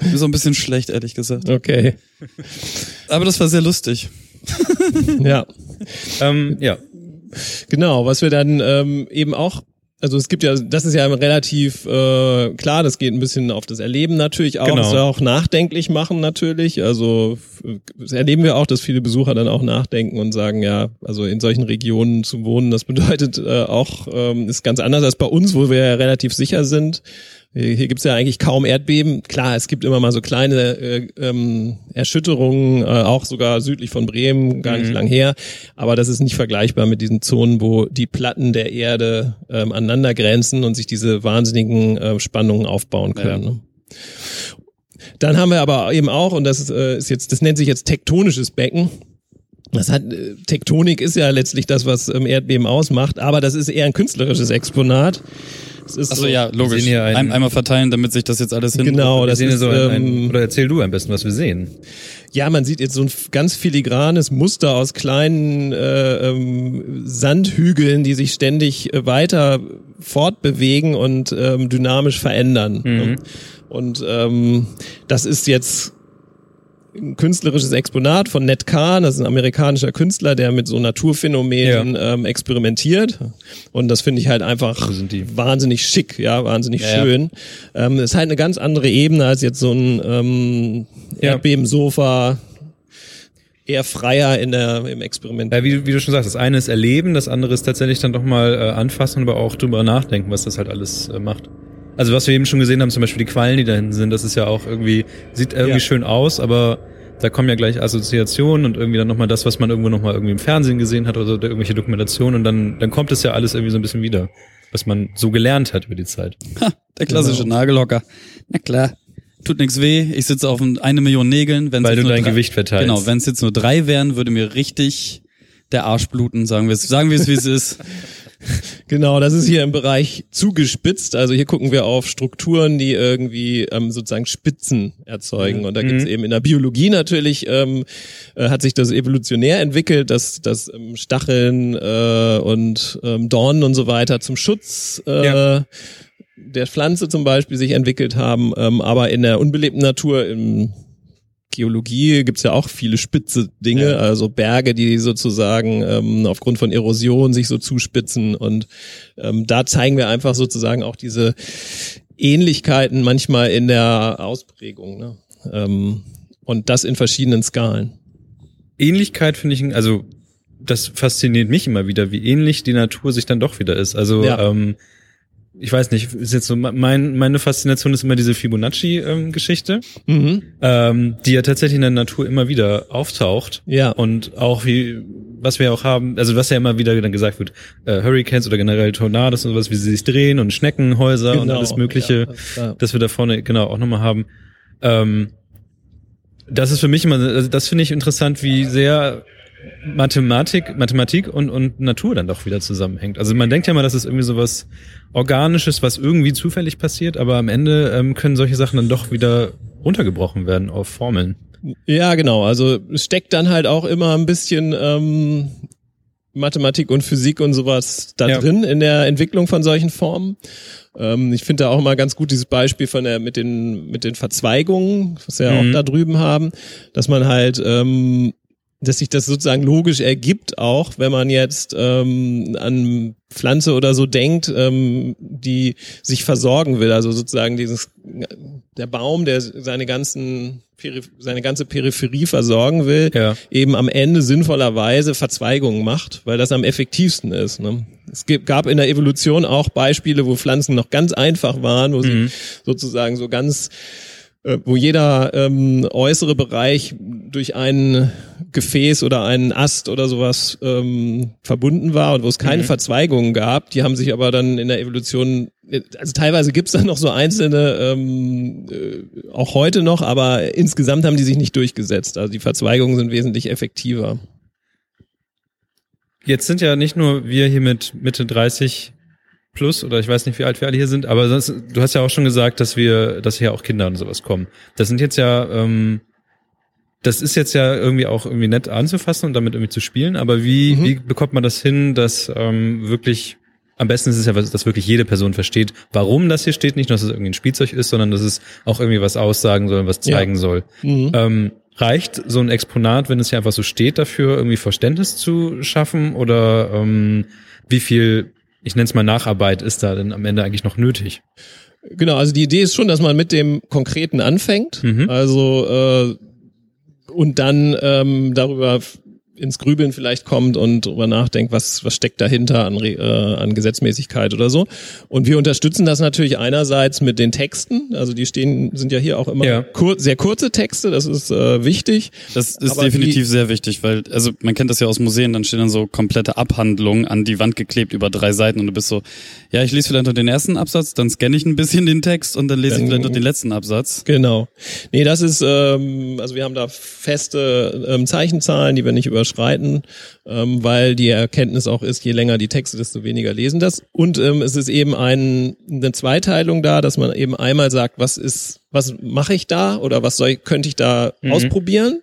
S4: Ich bin so ein bisschen schlecht, ehrlich gesagt.
S1: Okay.
S4: Aber das war sehr lustig.
S1: Ja.
S2: ähm, ja.
S1: Genau, was wir dann ähm, eben auch, also es gibt ja, das ist ja relativ äh, klar, das geht ein bisschen auf das Erleben natürlich auch,
S2: Genau.
S1: das auch nachdenklich machen natürlich. Also das erleben wir auch, dass viele Besucher dann auch nachdenken und sagen, ja, also in solchen Regionen zu wohnen, das bedeutet äh, auch, ähm, ist ganz anders als bei uns, wo wir ja relativ sicher sind. Hier hier gibt's ja eigentlich kaum Erdbeben. Klar, es gibt immer mal so kleine äh, ähm, Erschütterungen, äh, auch sogar südlich von Bremen, gar nicht lang her. Aber das ist nicht vergleichbar mit diesen Zonen, wo die Platten der Erde ähm, aneinander grenzen und sich diese wahnsinnigen äh, Spannungen aufbauen können.
S4: Ja.
S1: Ne? Dann haben wir aber eben auch, und das ist, äh, ist jetzt, das nennt sich jetzt tektonisches Becken. Das hat, äh, Tektonik ist ja letztlich das, was ähm, Erdbeben ausmacht, aber das ist eher ein künstlerisches Exponat. Es ist
S4: Achso,
S1: so-
S4: ja, logisch. Ein, einmal verteilen, damit sich das jetzt alles hin.
S1: Genau, das
S2: sehen
S1: ist,
S2: so ein, ein,
S1: ähm,
S2: oder erzähl du am besten, was wir sehen.
S1: ja, man sieht jetzt so ein ganz filigranes Muster aus kleinen äh, ähm, Sandhügeln, die sich ständig äh, weiter fortbewegen und ähm, dynamisch verändern.
S2: Mhm.
S1: Und ähm, das ist jetzt ein künstlerisches Exponat von Ned Kahn, das ist ein amerikanischer Künstler, der mit so Naturphänomenen ähm, experimentiert. Und das finde ich halt einfach wahnsinnig schick, ja, wahnsinnig
S2: Ja, ja.
S1: schön. Ähm, ist halt eine ganz andere Ebene als jetzt so ein ähm,
S2: Ja.
S1: Erdbebensofa. Eher freier in der, im Experiment.
S2: Ja, wie, wie du schon sagst, das eine ist erleben, das andere ist tatsächlich dann doch mal äh, anfassen, aber auch drüber nachdenken, was das halt alles äh, macht. Also was wir eben schon gesehen haben, zum Beispiel die Quallen, die da hinten sind, das ist ja auch irgendwie, sieht irgendwie
S1: Ja.
S2: schön aus, aber da kommen ja gleich Assoziationen und irgendwie dann nochmal das, was man irgendwo nochmal irgendwie im Fernsehen gesehen hat oder so, irgendwelche Dokumentationen und dann, dann kommt es ja alles irgendwie so ein bisschen wieder, was man so gelernt hat über die Zeit.
S4: Ha, der klassische
S1: Genau.
S4: Nagelhocker. Na klar. Tut nix weh. Ich sitze auf ein- eine Million Nägeln. Wenn's
S2: Weil du
S4: nur
S2: dein
S4: drei-
S2: Gewicht verteilst.
S4: Genau, wenn es jetzt nur drei wären, würde mir richtig der Arsch bluten, sagen wir es, sagen wir es, wie es ist.
S1: Genau, das ist hier im Bereich zugespitzt. Also hier gucken wir auf Strukturen, die irgendwie ähm, sozusagen Spitzen erzeugen. Und da gibt's eben in der Biologie natürlich, ähm, äh, hat sich das evolutionär entwickelt, dass, dass ähm, Stacheln äh, und ähm, Dornen und so weiter zum Schutz äh,
S2: Ja.
S1: der Pflanze zum Beispiel sich entwickelt haben. Ähm, aber in der unbelebten Natur, im Geologie gibt's ja auch viele spitze Dinge,
S2: Ja.
S1: also Berge, die sozusagen ähm, aufgrund von Erosion sich so zuspitzen. Und ähm, da zeigen wir einfach sozusagen auch diese Ähnlichkeiten manchmal in der Ausprägung. Ne? Ähm, und das in verschiedenen Skalen.
S2: Ähnlichkeit finde ich, also das fasziniert mich immer wieder, wie ähnlich die Natur sich dann doch wieder ist. Also
S1: Ja.
S2: ähm, ich weiß nicht, ist jetzt so mein, meine Faszination ist immer diese Fibonacci-Geschichte,
S1: Mhm.
S2: ähm, die ja tatsächlich in der Natur immer wieder auftaucht.
S1: Ja.
S2: Und auch wie, was wir auch haben, also was ja immer wieder dann gesagt wird, äh, Hurricanes oder generell Tornados und sowas, wie sie sich drehen und Schneckenhäuser und
S1: Genau,
S2: alles Mögliche,
S1: ja, das- ja.
S2: dass wir da vorne genau auch nochmal haben. Ähm, das ist für mich immer, also das finde ich interessant, wie sehr Mathematik, Mathematik und, und Natur dann doch wieder zusammenhängt. Also man denkt ja mal, das ist irgendwie sowas Organisches, was irgendwie zufällig passiert, aber am Ende ähm, können solche Sachen dann doch wieder runtergebrochen werden auf Formeln.
S1: Ja, genau. Also es steckt dann halt auch immer ein bisschen ähm, Mathematik und Physik und sowas da
S2: Ja.
S1: drin in der Entwicklung von solchen Formen. Ähm, ich finde da auch mal ganz gut dieses Beispiel von der mit den mit den Verzweigungen, was wir ja
S2: Mhm.
S1: auch da drüben haben, dass man halt ähm, dass sich das sozusagen logisch ergibt, auch wenn man jetzt ähm, an Pflanze oder so denkt, ähm, die sich versorgen will. Also sozusagen dieses der Baum, der seine ganzen seine ganze Peripherie versorgen will,
S2: Ja.
S1: eben am Ende sinnvollerweise Verzweigungen macht, weil das am effektivsten ist. Ne? Es gab in der Evolution auch Beispiele, wo Pflanzen noch ganz einfach waren, wo sie sozusagen so ganz wo jeder ähm, äußere Bereich durch ein Gefäß oder einen Ast oder sowas ähm, verbunden war und wo es keine Verzweigungen gab. Die haben sich aber dann in der Evolution, also teilweise gibt's dann noch so einzelne, ähm, äh, auch heute noch, aber insgesamt haben die sich nicht durchgesetzt. Also die Verzweigungen sind wesentlich effektiver.
S2: Jetzt sind ja nicht nur wir hier mit Mitte 30 plus oder ich weiß nicht, wie alt wir alle hier sind, aber sonst, du hast ja auch schon gesagt, dass wir, dass hier auch Kinder und sowas kommen. Das sind jetzt ja, ähm, das ist jetzt ja irgendwie auch irgendwie nett anzufassen und damit irgendwie zu spielen, aber wie,
S1: Mhm.
S2: wie bekommt man das hin, dass ähm, wirklich am besten ist es ja, dass wirklich jede Person versteht, warum das hier steht, nicht nur, dass es irgendwie ein Spielzeug ist, sondern dass es auch irgendwie was aussagen soll, was
S1: Ja.
S2: zeigen soll.
S1: Mhm.
S2: Ähm, reicht so ein Exponat, wenn es hier einfach so steht, dafür irgendwie Verständnis zu schaffen? Oder ähm, wie viel, ich nenne es mal Nacharbeit, ist da denn am Ende eigentlich noch nötig?
S1: Genau, also die Idee ist schon, dass man mit dem Konkreten anfängt.
S2: Mhm.
S1: Also äh, und dann ähm, darüber ins Grübeln vielleicht kommt und darüber nachdenkt, was, was steckt dahinter an, äh, an Gesetzmäßigkeit oder so. Und wir unterstützen das natürlich einerseits mit den Texten. Also die stehen, sind ja hier auch immer
S2: Ja.
S1: kur sehr kurze Texte, das ist äh, wichtig.
S4: Das ist
S1: Aber
S4: definitiv sehr wichtig, weil, also man kennt das ja aus Museen, dann stehen dann so komplette Abhandlungen an die Wand geklebt über drei Seiten und du bist so, ja, ich lese vielleicht noch den ersten Absatz, dann scanne ich ein bisschen den Text und dann lese ich
S1: Dann-
S4: vielleicht noch den letzten Absatz.
S1: Genau. Nee, das ist, ähm, also wir haben da feste ähm, Zeichenzahlen, die wir nicht überschreiten, ähm, weil die Erkenntnis auch ist, je länger die Texte, desto weniger lesen das. Und ähm, es ist eben ein, eine Zweiteilung da, dass man eben einmal sagt, was ist, was mache ich da oder was soll, ich- könnte ich da ausprobieren?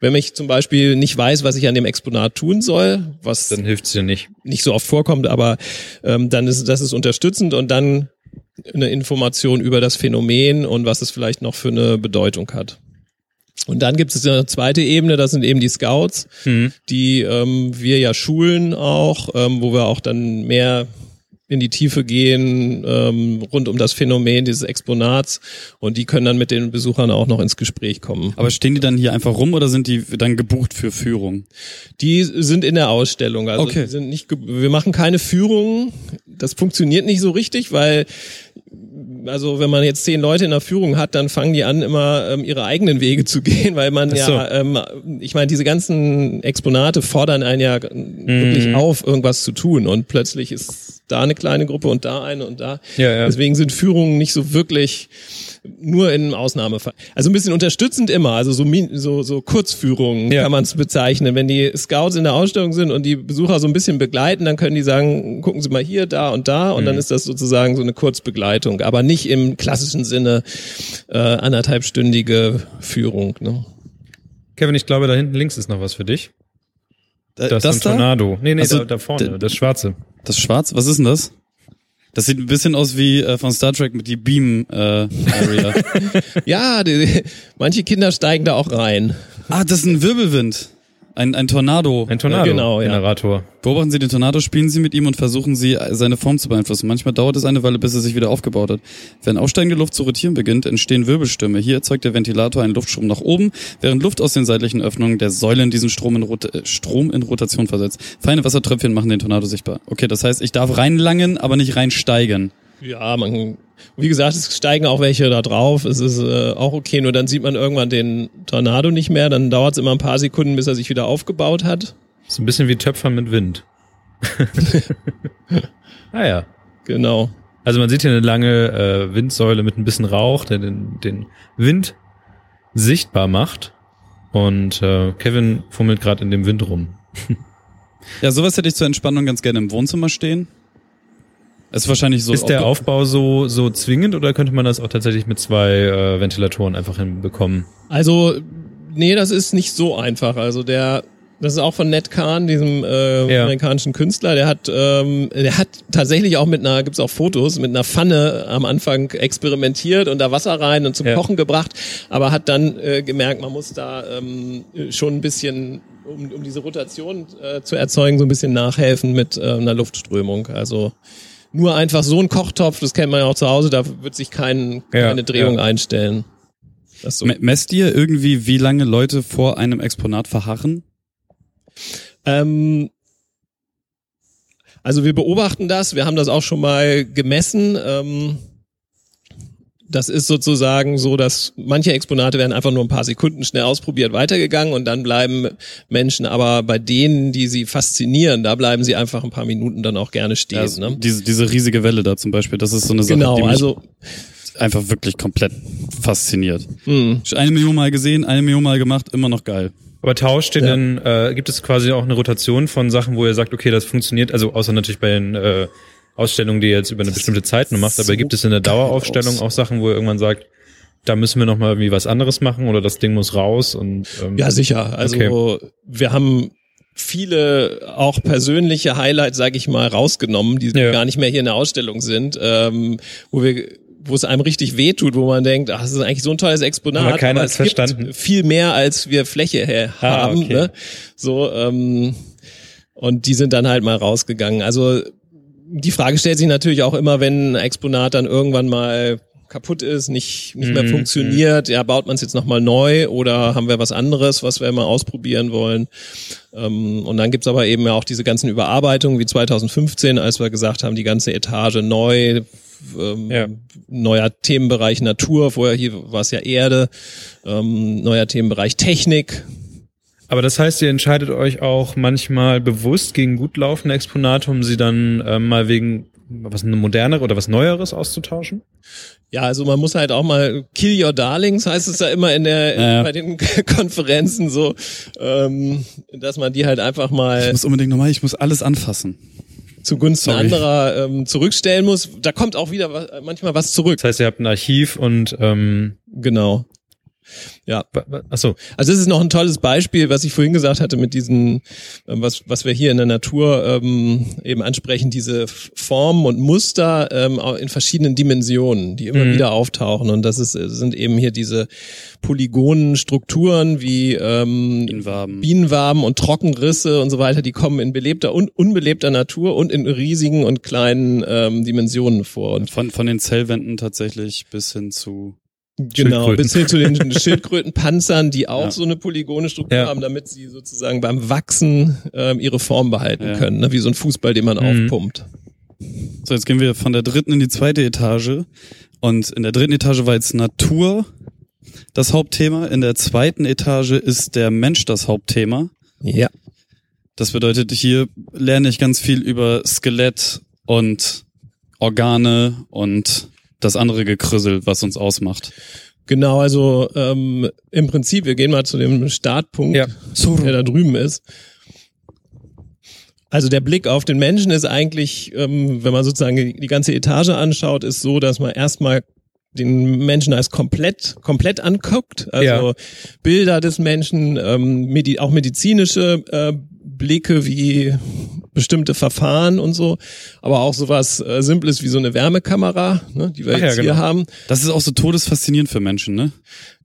S1: Wenn ich zum Beispiel nicht weiß, was ich an dem Exponat tun soll, was
S2: Dann hilft's dir nicht.
S1: nicht so oft vorkommt, aber ähm, dann ist das ist unterstützend und dann eine Information über das Phänomen und was es vielleicht noch für eine Bedeutung hat. Und dann gibt es eine zweite Ebene, das sind eben die Scouts,
S2: Mhm.
S1: die ähm, wir ja schulen auch, ähm, wo wir auch dann mehr in die Tiefe gehen ähm, rund um das Phänomen dieses Exponats und die können dann mit den Besuchern auch noch ins Gespräch kommen.
S4: Aber stehen die dann hier einfach rum oder sind die dann gebucht für Führung?
S1: Die sind in der Ausstellung. Also
S4: Okay.
S1: sind nicht, wir machen keine Führungen. Das funktioniert nicht so richtig, weil also wenn man jetzt zehn Leute in der Führung hat, dann fangen die an, immer ähm, ihre eigenen Wege zu gehen, weil man
S2: so.
S1: ja, ähm, ich meine, diese ganzen Exponate fordern einen ja
S2: Mhm.
S1: wirklich auf, irgendwas zu tun und plötzlich ist da eine kleine Gruppe und da eine und da.
S2: Ja, ja.
S1: Deswegen sind Führungen nicht so wirklich nur in Ausnahmefall. Also ein bisschen unterstützend immer, also so, so, so Kurzführungen
S2: Ja.
S1: kann man es bezeichnen. Wenn die Scouts in der Ausstellung sind und die Besucher so ein bisschen begleiten, dann können die sagen, gucken Sie mal hier, da und da und
S2: Mhm.
S1: dann ist das sozusagen so eine Kurzbegleitung, aber nicht im klassischen Sinne äh, anderthalbstündige Führung. Ne?
S2: Kevin, ich glaube, da hinten links ist noch was für dich.
S4: Äh,
S2: Das, ist ein
S4: da?
S2: Tornado. Nee, nee,
S4: Also,
S2: da, da vorne, das schwarze.
S4: Das Schwarz? Was ist denn das? Das sieht ein bisschen aus wie äh, von Star Trek mit die Beam äh, Area.
S1: Ja, die, manche Kinder steigen da auch rein.
S4: ah, das ist ein Wirbelwind. Ein, ein Tornado.
S2: Ein Tornado.
S1: Genau, ja.
S2: Generator.
S4: Beobachten Sie den Tornado, spielen Sie mit ihm und versuchen Sie, seine Form zu beeinflussen. Manchmal dauert es eine Weile, bis er sich wieder aufgebaut hat. Wenn aufsteigende Luft zu rotieren beginnt, entstehen Wirbelstürme. Hier erzeugt der Ventilator einen Luftstrom nach oben, während Luft aus den seitlichen Öffnungen der Säulen diesen Strom in, Rot äh, Strom in Rotation versetzt. Feine Wassertröpfchen machen den Tornado sichtbar. Okay, das heißt, ich darf reinlangen, aber nicht reinsteigen.
S1: Ja, man, wie gesagt, es steigen auch welche da drauf. Es ist äh, auch okay, nur dann sieht man irgendwann den Tornado nicht mehr. Dann dauert es immer ein paar Sekunden, bis er sich wieder aufgebaut hat.
S2: Ist ein bisschen wie Töpfern mit Wind. ah ja.
S1: Genau.
S2: Also man sieht hier eine lange äh, Windsäule mit ein bisschen Rauch, der den, den Wind sichtbar macht. Und äh, Kevin fummelt gerade in dem Wind rum.
S4: Ja, sowas hätte ich zur Entspannung ganz gerne im Wohnzimmer stehen. Ist wahrscheinlich so.
S2: ist der Aufbau so, so zwingend oder könnte man das auch tatsächlich mit zwei äh, Ventilatoren einfach hinbekommen?
S1: Also, nee, das ist nicht so einfach. Also der, das ist auch von Ned Kahn, diesem äh,
S2: Ja.
S1: amerikanischen Künstler. Der hat, ähm, der hat tatsächlich auch mit einer, gibt's auch Fotos, mit einer Pfanne am Anfang experimentiert und da Wasser rein und zum
S2: Ja.
S1: Kochen gebracht, aber hat dann äh, gemerkt, man muss da ähm, schon ein bisschen um, um diese Rotation äh, zu erzeugen, so ein bisschen nachhelfen mit äh, einer Luftströmung. Also nur einfach so ein Kochtopf, das kennt man ja auch zu Hause, da wird sich kein,
S2: Ja,
S1: keine Drehung
S2: ja.
S1: einstellen. Das so.
S4: Me- Messt ihr irgendwie, wie lange Leute vor einem Exponat verharren?
S1: Ähm, also wir beobachten das, wir haben das auch schon mal gemessen. Ähm, das ist sozusagen so, dass manche Exponate werden einfach nur ein paar Sekunden schnell ausprobiert weitergegangen und dann bleiben Menschen aber bei denen, die sie faszinieren, da bleiben sie einfach ein paar Minuten dann auch gerne stehen.
S4: Also,
S1: ne?
S4: diese, diese riesige Welle da zum Beispiel, das ist so eine Sache,
S1: Genau,
S4: die mich
S1: also
S4: einfach wirklich komplett fasziniert.
S1: mh,
S4: Schon Eine Million Mal gesehen, eine Million Mal gemacht, immer noch geil.
S2: Aber tauscht ihr
S1: Ja.
S2: denn, äh, gibt es quasi auch eine Rotation von Sachen, wo ihr sagt, okay, das funktioniert, also außer natürlich bei den äh, Ausstellungen, die ihr jetzt über eine bestimmte Zeit nur macht, aber
S4: so
S2: gibt es in der Daueraufstellung auch Sachen, wo ihr irgendwann sagt, da müssen wir nochmal irgendwie was anderes machen oder das Ding muss raus und ähm,
S1: Ja, sicher. Also
S2: Okay.
S1: wir haben viele auch persönliche Highlights, sage ich mal, rausgenommen, die
S2: Ja.
S1: gar nicht mehr hier in der Ausstellung sind, ähm, wo wir wo es einem richtig wehtut, wo man denkt, ach, das ist eigentlich so ein tolles Exponat,
S2: Aber keiner
S1: aber es gibt
S2: verstanden.
S1: viel mehr, als wir Fläche her
S2: Ah,
S1: haben.
S2: okay.
S1: Ne? So ähm, und die sind dann halt mal rausgegangen. Also die Frage stellt sich natürlich auch immer, wenn ein Exponat dann irgendwann mal kaputt ist, nicht, nicht mehr
S2: Mhm,
S1: funktioniert, ja, baut man es jetzt nochmal neu oder haben wir was anderes, was wir mal ausprobieren wollen? Ähm, und dann gibt's aber eben ja auch diese ganzen Überarbeitungen wie 2015, als wir gesagt haben, die ganze Etage neu, ähm,
S2: Ja.
S1: neuer Themenbereich Natur, vorher hier war es ja Erde, ähm, neuer Themenbereich Technik,
S2: Aber das heißt, ihr entscheidet euch auch manchmal bewusst gegen gut laufende Exponate, um sie dann ähm, mal wegen was modernere oder was Neueres auszutauschen?
S1: Ja, also man muss halt auch mal kill your darlings, heißt es ja immer in der
S4: Ja.
S1: bei den Konferenzen so, ähm, dass man die halt einfach
S4: Ich
S1: mal
S4: muss unbedingt nochmal, ich muss alles anfassen.
S1: zugunsten
S4: Sorry.
S1: anderer ähm, zurückstellen muss. Da kommt auch wieder was, manchmal was zurück.
S2: Das heißt, ihr habt ein Archiv und ähm,
S1: Genau. Ja.
S2: Achso.
S1: Also das ist noch ein tolles Beispiel, was ich vorhin gesagt hatte mit diesen, ähm, was, was wir hier in der Natur ähm, eben ansprechen, diese Formen und Muster ähm, in verschiedenen Dimensionen, die immer mhm. wieder auftauchen. Und das ist, sind eben hier diese polygonen Strukturen wie ähm,
S4: Bienenwaben.
S1: Bienenwaben und Trockenrisse und so weiter, die kommen in belebter und unbelebter Natur und in riesigen und kleinen ähm, Dimensionen vor. Und
S4: von, von den Zellwänden tatsächlich bis hin zu
S1: Genau, bis hin zu den Schildkrötenpanzern, die auch ja. so eine polygone Struktur ja. haben, damit sie sozusagen beim Wachsen ähm, ihre Form behalten ja. können, ne? wie so ein Fußball, den man mhm. aufpumpt.
S4: So, jetzt gehen wir von der dritten in die zweite Etage. Und in der dritten Etage war jetzt Natur das Hauptthema. In der zweiten Etage ist der Mensch das Hauptthema.
S1: Ja.
S4: Das bedeutet, hier lerne ich ganz viel über Skelett und Organe und das andere Gekrüssel, was uns ausmacht.
S1: Genau, also ähm, im Prinzip, wir gehen mal zu dem Startpunkt, ja. der da drüben ist. Also der Blick auf den Menschen ist eigentlich, ähm, wenn man sozusagen die ganze Etage anschaut, ist so, dass man erstmal den Menschen als komplett komplett anguckt, also ja. Bilder des Menschen, ähm, medi auch medizinische äh, Blicke wie bestimmte Verfahren und so, aber auch sowas äh, Simples wie so eine Wärmekamera, ne, die wir Ach jetzt ja, genau. hier haben.
S4: Das ist auch so todesfaszinierend für Menschen, ne?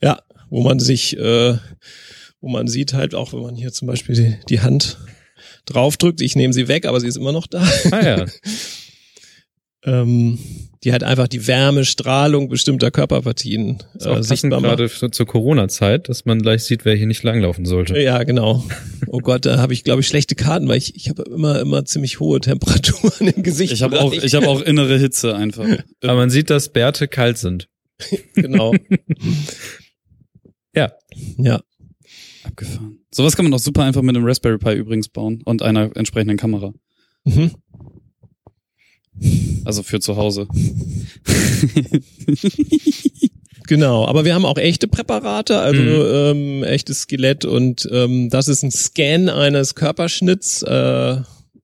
S1: Ja, wo man sich, äh, wo man sieht halt auch, wenn man hier zum Beispiel die, die Hand draufdrückt, ich nehme sie weg, aber sie ist immer noch da.
S2: Ah ja.
S1: ähm, die halt einfach die Wärme, Strahlung bestimmter Körperpartien
S2: ist äh, sichtbar macht. Gerade zur Corona-Zeit, dass man gleich sieht, wer hier nicht langlaufen sollte.
S1: Ja, genau. Oh Gott, da habe ich glaube ich schlechte Karten, weil ich ich habe immer immer ziemlich hohe Temperaturen im Gesicht.
S4: Ich habe auch ich habe auch innere Hitze einfach.
S2: Aber man sieht, dass Bärte kalt sind.
S1: genau.
S2: ja.
S1: Ja.
S4: Abgefahren. Sowas kann man auch super einfach mit einem Raspberry Pi übrigens bauen und einer entsprechenden Kamera. Mhm. Also für zu Hause.
S1: Genau, aber wir haben auch echte Präparate, also mhm. ähm, echtes Skelett und ähm, das ist ein Scan eines Körperschnitts. Äh,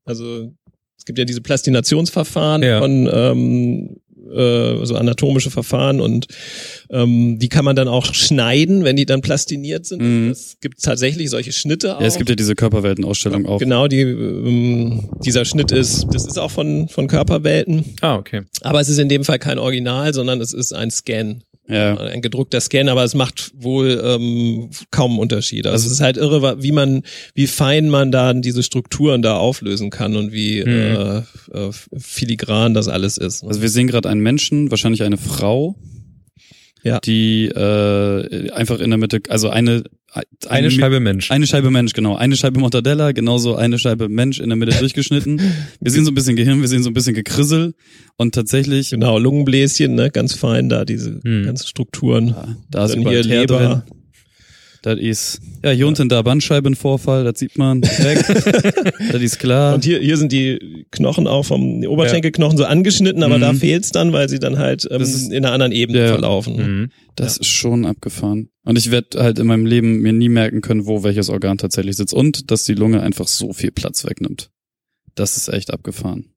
S1: also es gibt ja diese Plastinationsverfahren ja. von ähm, äh, so anatomische Verfahren und ähm, die kann man dann auch schneiden, wenn die dann plastiniert sind. Mhm. Es gibt tatsächlich solche Schnitte auch.
S4: Ja, es gibt ja diese Körperweltenausstellung auch.
S1: Genau, die, ähm, dieser Schnitt ist, das ist auch von, von Körperwelten.
S2: Ah, okay.
S1: Aber es ist in dem Fall kein Original, sondern es ist ein Scan.
S4: Ja.
S1: Ein gedruckter Scan, aber es macht wohl ähm, kaum Unterschied. Also, also es ist halt irre, wie man, wie fein man da diese Strukturen da auflösen kann und wie mhm. äh, äh, filigran das alles ist.
S4: Also wir sehen gerade einen Menschen, wahrscheinlich eine Frau,
S1: ja.
S4: die äh, einfach in der Mitte, also eine
S2: eine, Scheibe Mensch.
S4: Eine Scheibe Mensch, genau. Eine Scheibe Mortadella, genauso eine Scheibe Mensch in der Mitte durchgeschnitten. Wir sehen so ein bisschen Gehirn, wir sehen so ein bisschen Gekrissel und tatsächlich.
S1: Genau, Lungenbläschen, ne, ganz fein da, diese hm. ganzen Strukturen. Ja,
S4: da ist hier Leber. Drin. Das ist, ja, hier unten da Bandscheibenvorfall, das sieht man direkt. das ist klar.
S1: Und hier, hier sind die Knochen auch vom Oberschenkelknochen so angeschnitten, aber mhm. da fehlt's dann, weil sie dann halt ähm, ist, in einer anderen Ebene ja. verlaufen.
S4: Mhm. Das ja. ist schon abgefahren. Und ich werde halt in meinem Leben mir nie merken können, wo welches Organ tatsächlich sitzt. Und dass die Lunge einfach so viel Platz wegnimmt. Das ist echt abgefahren.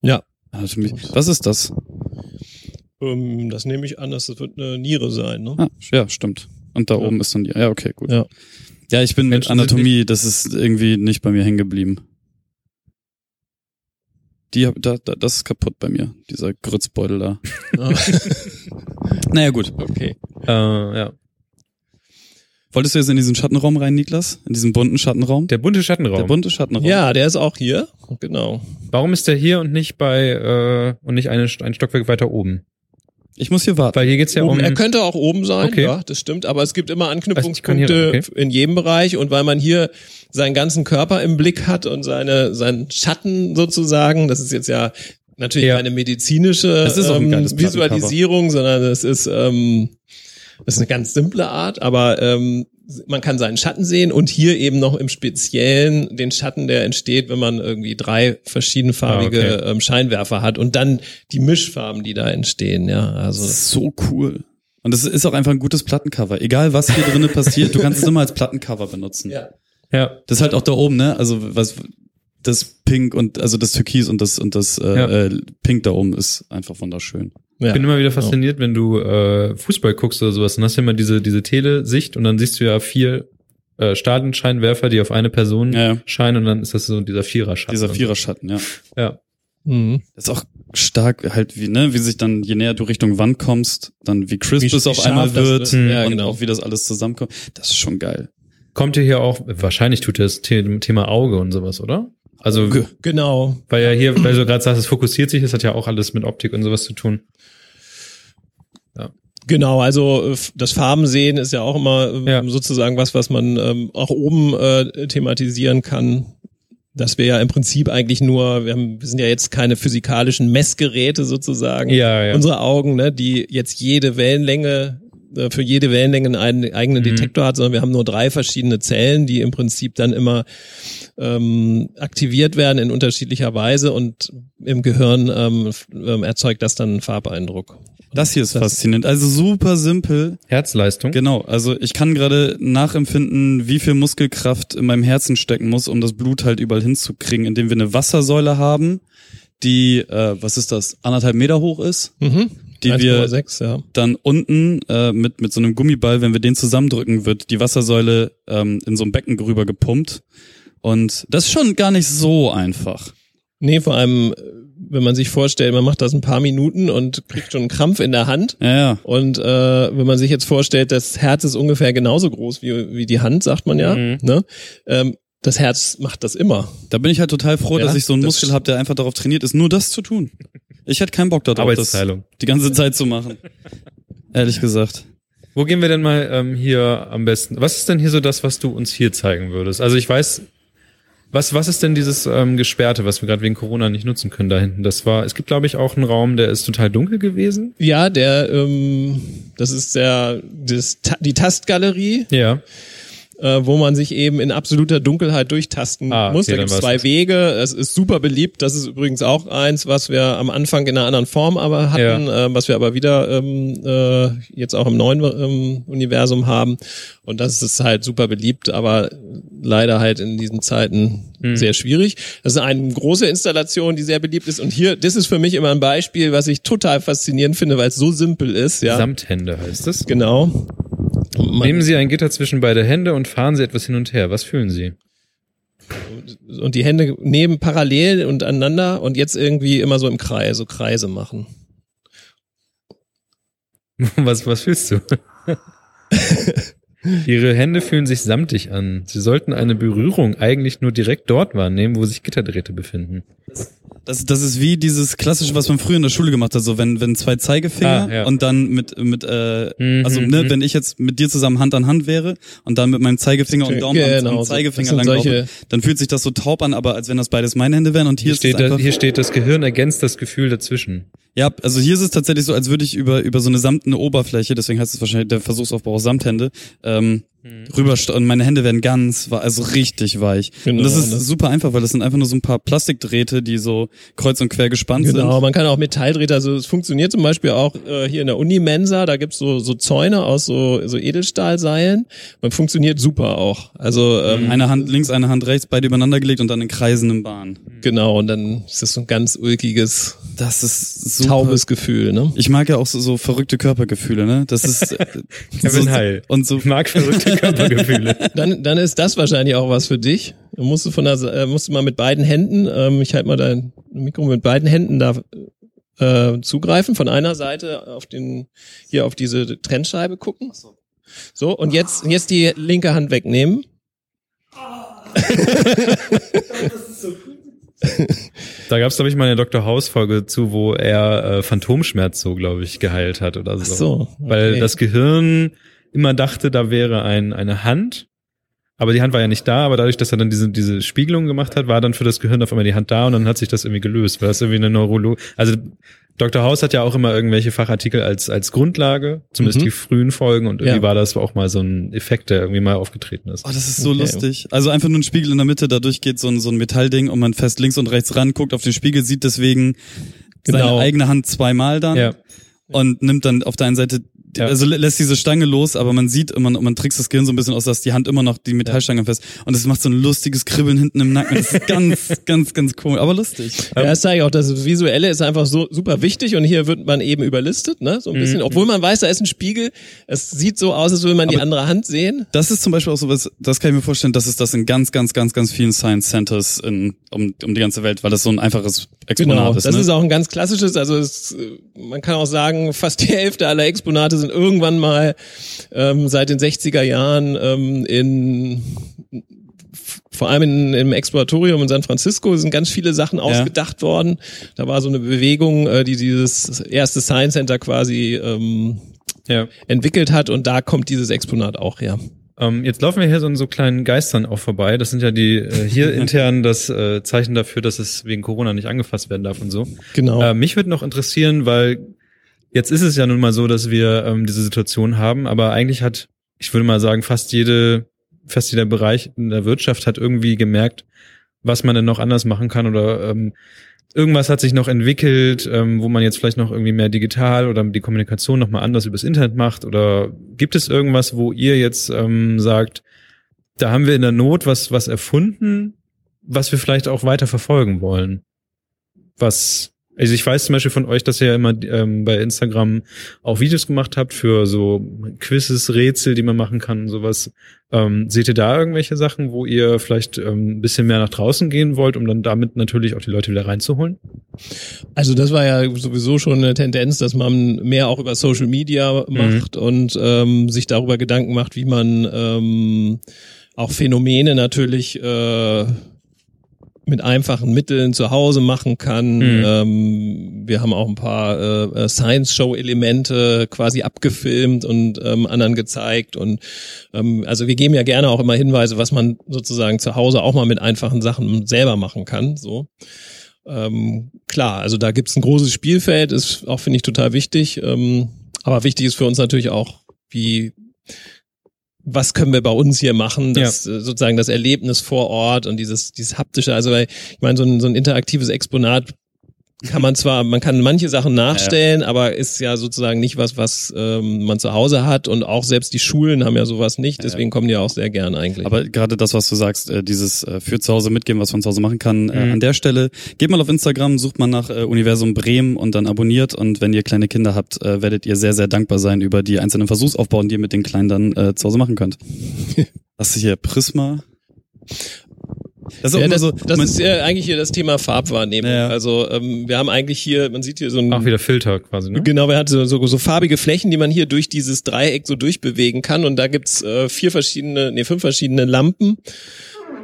S1: Ja.
S4: Also was ist das?
S1: Ähm, das nehme ich an, das wird eine Niere sein, ne?
S4: Ah, ja, stimmt. Und da ja. oben ist dann die. Ja, okay, gut.
S1: Ja,
S4: ja ich bin Menschen mit Anatomie, das ist irgendwie nicht bei mir hängen geblieben. Die, da, da, das ist kaputt bei mir, dieser Grützbeutel da. Oh. naja, gut.
S1: Okay.
S2: Äh, ja.
S4: Wolltest du jetzt in diesen Schattenraum rein, Niklas? In diesen bunten Schattenraum?
S2: Der bunte Schattenraum.
S4: Der bunte Schattenraum.
S1: Ja, der ist auch hier. Genau.
S2: Warum ist der hier und nicht bei äh, und nicht eine, ein Stockwerk weiter oben?
S4: Ich muss hier warten.
S2: Weil hier geht's ja
S1: oben,
S2: um.
S1: Er könnte auch oben sein, okay. ja, das stimmt. Aber es gibt immer Anknüpfungspunkte also okay. in jedem Bereich. Und weil man hier seinen ganzen Körper im Blick hat und seine, seinen Schatten sozusagen, das ist jetzt ja natürlich ja. eine medizinische ähm, Visualisierung, sondern es ist, ähm, das ist eine ganz simple Art, aber ähm, man kann seinen Schatten sehen und hier eben noch im Speziellen den Schatten, der entsteht, wenn man irgendwie drei verschiedenfarbige ah, okay. ähm, Scheinwerfer hat und dann die Mischfarben, die da entstehen, ja. Also
S4: so cool. Und das ist auch einfach ein gutes Plattencover. Egal was hier drinnen passiert, du kannst es immer als Plattencover benutzen.
S1: Ja.
S4: Ja. Das ist halt auch da oben, ne? Also was das Pink und also das Türkis und das und das äh, ja. äh, Pink da oben ist einfach wunderschön.
S2: Ich bin immer wieder fasziniert, wenn du äh, Fußball guckst oder sowas, dann hast du immer diese, diese Telesicht und dann siehst du ja vier äh, Stadienscheinwerfer, die auf eine Person
S4: Ja, ja.
S2: scheinen und dann ist das so dieser Viererschatten.
S4: Dieser Viererschatten, ja.
S2: So. Ja.
S1: Mhm.
S4: Das ist auch stark halt wie, ne, wie sich dann, je näher du Richtung Wand kommst, dann wie crisp
S1: Wie-
S4: es auf einmal wird
S1: ist. Ja,
S4: und
S1: genau.
S4: auch wie das alles zusammenkommt. Das ist schon geil.
S2: Kommt ihr hier auch, wahrscheinlich tut ihr das The Thema Auge und sowas, oder? Also,
S4: Ge-
S1: Genau.
S2: weil ja hier, weil du gerade sagst, es fokussiert sich, das hat ja auch alles mit Optik und sowas zu tun.
S1: Genau, also das Farbensehen ist ja auch immer ähm,
S2: Ja.
S1: sozusagen was, was man ähm, auch oben äh, thematisieren kann. Dass wir ja im Prinzip eigentlich nur, wir, haben, wir sind ja jetzt keine physikalischen Messgeräte sozusagen.
S2: Ja, ja.
S1: Unsere Augen, ne, die jetzt jede Wellenlänge äh, für jede Wellenlänge einen eigenen
S2: Mhm.
S1: Detektor hat, sondern wir haben nur drei verschiedene Zellen, die im Prinzip dann immer ähm, aktiviert werden in unterschiedlicher Weise und im Gehirn ähm, ähm, erzeugt das dann einen Farbeindruck.
S4: Das hier ist
S1: Das-
S4: faszinierend. Also super simpel.
S2: Herzleistung.
S4: Genau, also ich kann gerade nachempfinden, wie viel Muskelkraft in meinem Herzen stecken muss, um das Blut halt überall hinzukriegen, indem wir eine Wassersäule haben, die, äh, was ist das, anderthalb Meter hoch ist,
S1: Mhm.
S4: die wir
S1: 1,6, ja.
S4: dann unten äh, mit, mit so einem Gummiball, wenn wir den zusammendrücken, wird die Wassersäule ähm, in so ein Becken rüber gepumpt. Und das ist schon gar nicht so einfach.
S1: Nee, vor allem, wenn man sich vorstellt, man macht das ein paar Minuten und kriegt schon einen Krampf in der Hand.
S4: Ja, ja.
S1: Und äh, wenn man sich jetzt vorstellt, das Herz ist ungefähr genauso groß wie, wie die Hand, sagt man ja.
S2: Mhm.
S1: Ne? Ähm, das Herz macht das immer.
S4: Da bin ich halt total froh,
S1: Ja,
S4: dass ich so einen Muskel habe, der einfach darauf trainiert ist, nur das zu tun. Ich hätte keinen Bock darauf, das
S2: Arbeitsteilung.
S4: die ganze Zeit zu machen. Ehrlich gesagt.
S2: Wo gehen wir denn mal ähm, hier am besten? Was ist denn hier so das, was du uns hier zeigen würdest? Also ich weiß, was was ist denn dieses ähm, Gesperrte, was wir gerade wegen Corona nicht nutzen können da hinten? Das war, es gibt glaube ich auch einen Raum, der ist total dunkel gewesen.
S1: Ja, der, ähm, das ist der, das, die Tastgalerie,
S2: Ja.
S1: Äh, wo man sich eben in absoluter Dunkelheit durchtasten
S2: Ah,
S1: muss.
S2: okay,
S1: da gibt es zwei. Wege. Es ist super beliebt. Das ist übrigens auch eins, was wir am Anfang in einer anderen Form aber hatten, äh, was wir aber wieder ähm, äh, jetzt auch im neuen ähm, Universum haben. Und das ist halt super beliebt, aber leider halt in diesen Zeiten
S2: Hm.
S1: sehr schwierig. Das ist eine große Installation, die sehr beliebt ist. Und hier, das ist für mich immer ein Beispiel, was ich total faszinierend finde, weil es so simpel ist. Ja,
S2: Samthände heißt es.
S1: genau. Man-
S2: Nehmen Sie ein Gitter zwischen beide Hände und fahren Sie etwas hin und her. Was fühlen Sie?
S1: und die Hände neben parallel und aneinander und jetzt irgendwie immer so im Kreis, so Kreise machen.
S2: Was, was fühlst du? Ihre Hände fühlen sich samtig an. Sie sollten eine Berührung eigentlich nur direkt dort wahrnehmen, wo sich Gitterdrähte befinden.
S4: Das, das ist wie dieses klassische, was man früher in der Schule gemacht hat, so wenn, wenn zwei Zeigefinger
S2: Ah, ja.
S4: und dann mit, mit äh,
S2: Mhm,
S4: also ne,
S2: mhm.
S4: wenn ich jetzt mit dir zusammen Hand an Hand wäre und dann mit meinem Zeigefinger und Daumen am-
S1: Genau,
S4: am. Zeigefinger
S1: Das
S4: lang
S1: solche-
S4: dann fühlt sich das so taub an, aber als wenn das beides meine Hände wären und hier,
S2: Hier
S4: ist
S2: steht,
S4: es
S2: da,
S4: einfach,
S2: hier steht, das Gehirn ergänzt das Gefühl dazwischen.
S4: Ja, also hier ist es tatsächlich so, als würde ich über über so eine samtene Oberfläche, deswegen heißt es wahrscheinlich der Versuchsaufbau Samthände, ähm, rüber und meine Hände werden ganz, also richtig weich.
S1: Genau,
S4: und das ist
S1: das-
S4: super einfach, weil das sind einfach nur so ein paar Plastikdrähte, die so kreuz und quer gespannt
S1: Genau,
S4: sind.
S1: man kann auch Metalldrähte, also es funktioniert zum Beispiel auch äh, hier in der Unimensa, da gibt's so, so Zäune aus so, so Edelstahlseilen. Man funktioniert super auch. Also ähm,
S4: Eine Hand links, eine Hand rechts, beide übereinander gelegt und dann in kreisenden Bahnen.
S1: genau, und dann ist das so ein ganz ulkiges,
S4: Das ist super.
S1: taubes Gefühl, ne?
S4: Ich mag ja auch so, so verrückte Körpergefühle, ne? Das ist äh,
S2: Kevin
S4: so,
S2: Heil.
S4: und so
S2: Ich mag verrückte Körpergefühle.
S1: Dann, dann ist das wahrscheinlich auch was für dich. Du musst du von der, äh, musst du mal mit beiden Händen, ähm, ich halte mal dein Mikro mit beiden Händen da äh, zugreifen. Von einer Seite auf den, hier auf diese Trennscheibe gucken. So, und jetzt, jetzt die linke Hand wegnehmen.
S2: Da gab es, glaube ich, mal eine Dr. House-Folge zu, wo er äh, Phantomschmerz so, glaube ich, geheilt hat oder so.
S1: Ach so,
S2: Weil
S1: okay.
S2: das Gehirn immer dachte, da wäre ein, eine Hand, aber die Hand war ja nicht da, aber dadurch, dass er dann diese, diese Spiegelung gemacht hat, war dann für das Gehirn auf einmal die Hand da und dann hat sich das irgendwie gelöst, weil das irgendwie eine Neurolog... Also Dr. House hat ja auch immer irgendwelche Fachartikel als, als Grundlage, zumindest
S1: Mhm.
S2: die frühen Folgen und irgendwie
S1: Ja.
S2: war das auch mal so ein Effekt, der irgendwie mal aufgetreten ist.
S4: Oh, das ist so
S1: Okay.
S4: lustig. Also einfach nur ein Spiegel in der Mitte, dadurch geht so ein, so ein Metallding und man fest links und rechts ran, guckt auf den Spiegel, sieht deswegen seine
S1: Genau.
S4: eigene Hand zweimal dann
S2: Ja.
S4: und nimmt dann auf der einen Seite die- also lä- lässt diese Stange los, aber man sieht, man, man trickst das Gehirn so ein bisschen aus, dass die Hand immer noch die Metallstange fest und es macht so ein lustiges Kribbeln hinten im Nacken. Das ist ganz, ganz, ganz cool, aber lustig.
S1: Ja, das zeige ich auch, das Visuelle ist einfach so super wichtig und hier wird man eben überlistet, ne? So ein
S4: Mhm.
S1: bisschen, obwohl man weiß, da ist ein Spiegel. Es sieht so aus, als würde man die
S4: Aber-
S1: andere Hand sehen.
S4: Das ist zum Beispiel auch sowas, das kann ich mir vorstellen, dass es das in ganz, ganz, ganz, ganz vielen Science Centers in, um, um die ganze Welt, weil das so ein einfaches Exponat
S1: Genau,
S4: ist.
S1: das
S4: ne?
S1: ist auch ein ganz klassisches, also es, man kann auch sagen, fast die Hälfte aller Exponate sind irgendwann mal ähm, seit den 60er Jahren ähm, in vor allem in, im Exploratorium in San Francisco sind ganz viele Sachen ausgedacht worden. Da war so eine Bewegung, äh, die dieses erste Science Center quasi ähm,
S2: Ja.
S1: entwickelt hat und da kommt dieses Exponat auch her.
S2: Ähm, jetzt laufen wir hier so an so kleinen Geistern auch vorbei. Das sind ja die äh, hier intern das äh, Zeichen dafür, dass es wegen Corona nicht angefasst werden darf und so.
S1: Genau.
S2: Äh, mich würde noch interessieren, weil jetzt ist es ja nun mal so, dass wir ähm, diese Situation haben, aber eigentlich hat, ich würde mal sagen, fast jede, fast jeder Bereich in der Wirtschaft hat irgendwie gemerkt, was man denn noch anders machen kann oder ähm, irgendwas hat sich noch entwickelt, ähm, wo man jetzt vielleicht noch irgendwie mehr digital oder die Kommunikation noch mal anders übers Internet macht oder gibt es irgendwas, wo ihr jetzt ähm, sagt, da haben wir in der Not was was erfunden, was wir vielleicht auch weiter verfolgen wollen? Was also ich weiß zum Beispiel von euch, dass ihr ja immer ähm, bei Instagram auch Videos gemacht habt für so Quizzes, Rätsel, die man machen kann und sowas. Ähm, seht ihr da irgendwelche Sachen, wo ihr vielleicht ähm, ein bisschen mehr nach draußen gehen wollt, um dann damit natürlich auch die Leute wieder reinzuholen?
S1: Also das war ja sowieso schon eine Tendenz, dass man mehr auch über Social Media macht und ähm, sich darüber Gedanken macht, wie man ähm, auch Phänomene natürlich äh, mit einfachen Mitteln zu Hause machen kann.
S2: Mhm.
S1: Ähm, wir haben auch ein paar äh, Science-Show-Elemente quasi abgefilmt und ähm, anderen gezeigt. Und ähm, also wir geben ja gerne auch immer Hinweise, was man sozusagen zu Hause auch mal mit einfachen Sachen selber machen kann. So. Ähm, klar, also da gibt's ein großes Spielfeld, ist auch, finde ich, total wichtig. Ähm, aber wichtig ist für uns natürlich auch, wie was können wir bei uns hier machen, das äh, sozusagen das Erlebnis vor Ort und dieses dieses haptische, also weil ich meine so ein so ein interaktives Exponat kann man zwar, man kann manche Sachen nachstellen, aber ist ja sozusagen nicht was, was ähm, man zu Hause hat und auch selbst die Schulen haben ja sowas nicht, deswegen kommen die auch sehr gern eigentlich.
S4: Aber gerade das, was du sagst, äh, dieses äh, für zu Hause mitgeben, was man zu Hause machen kann, äh,
S2: Mhm.
S4: an der Stelle, geht mal auf Instagram, sucht mal nach äh, Universum Bremen und dann abonniert und wenn ihr kleine Kinder habt, äh, werdet ihr sehr, sehr dankbar sein über die einzelnen Versuchsaufbauten, die ihr mit den Kleinen dann äh, zu Hause machen könnt. Hast du hier Prisma? Das ist
S1: ja, das,
S4: so,
S1: das ist ja eigentlich hier das Thema Farbwahrnehmung.
S4: Ja.
S1: Also ähm, wir haben eigentlich hier, man sieht hier so ein
S2: Auch wieder Filter quasi, ne?
S1: Genau, wir hatten so, so, so farbige Flächen, die man hier durch dieses Dreieck so durchbewegen kann. Und da gibt's äh, vier verschiedene, nee, fünf verschiedene Lampen.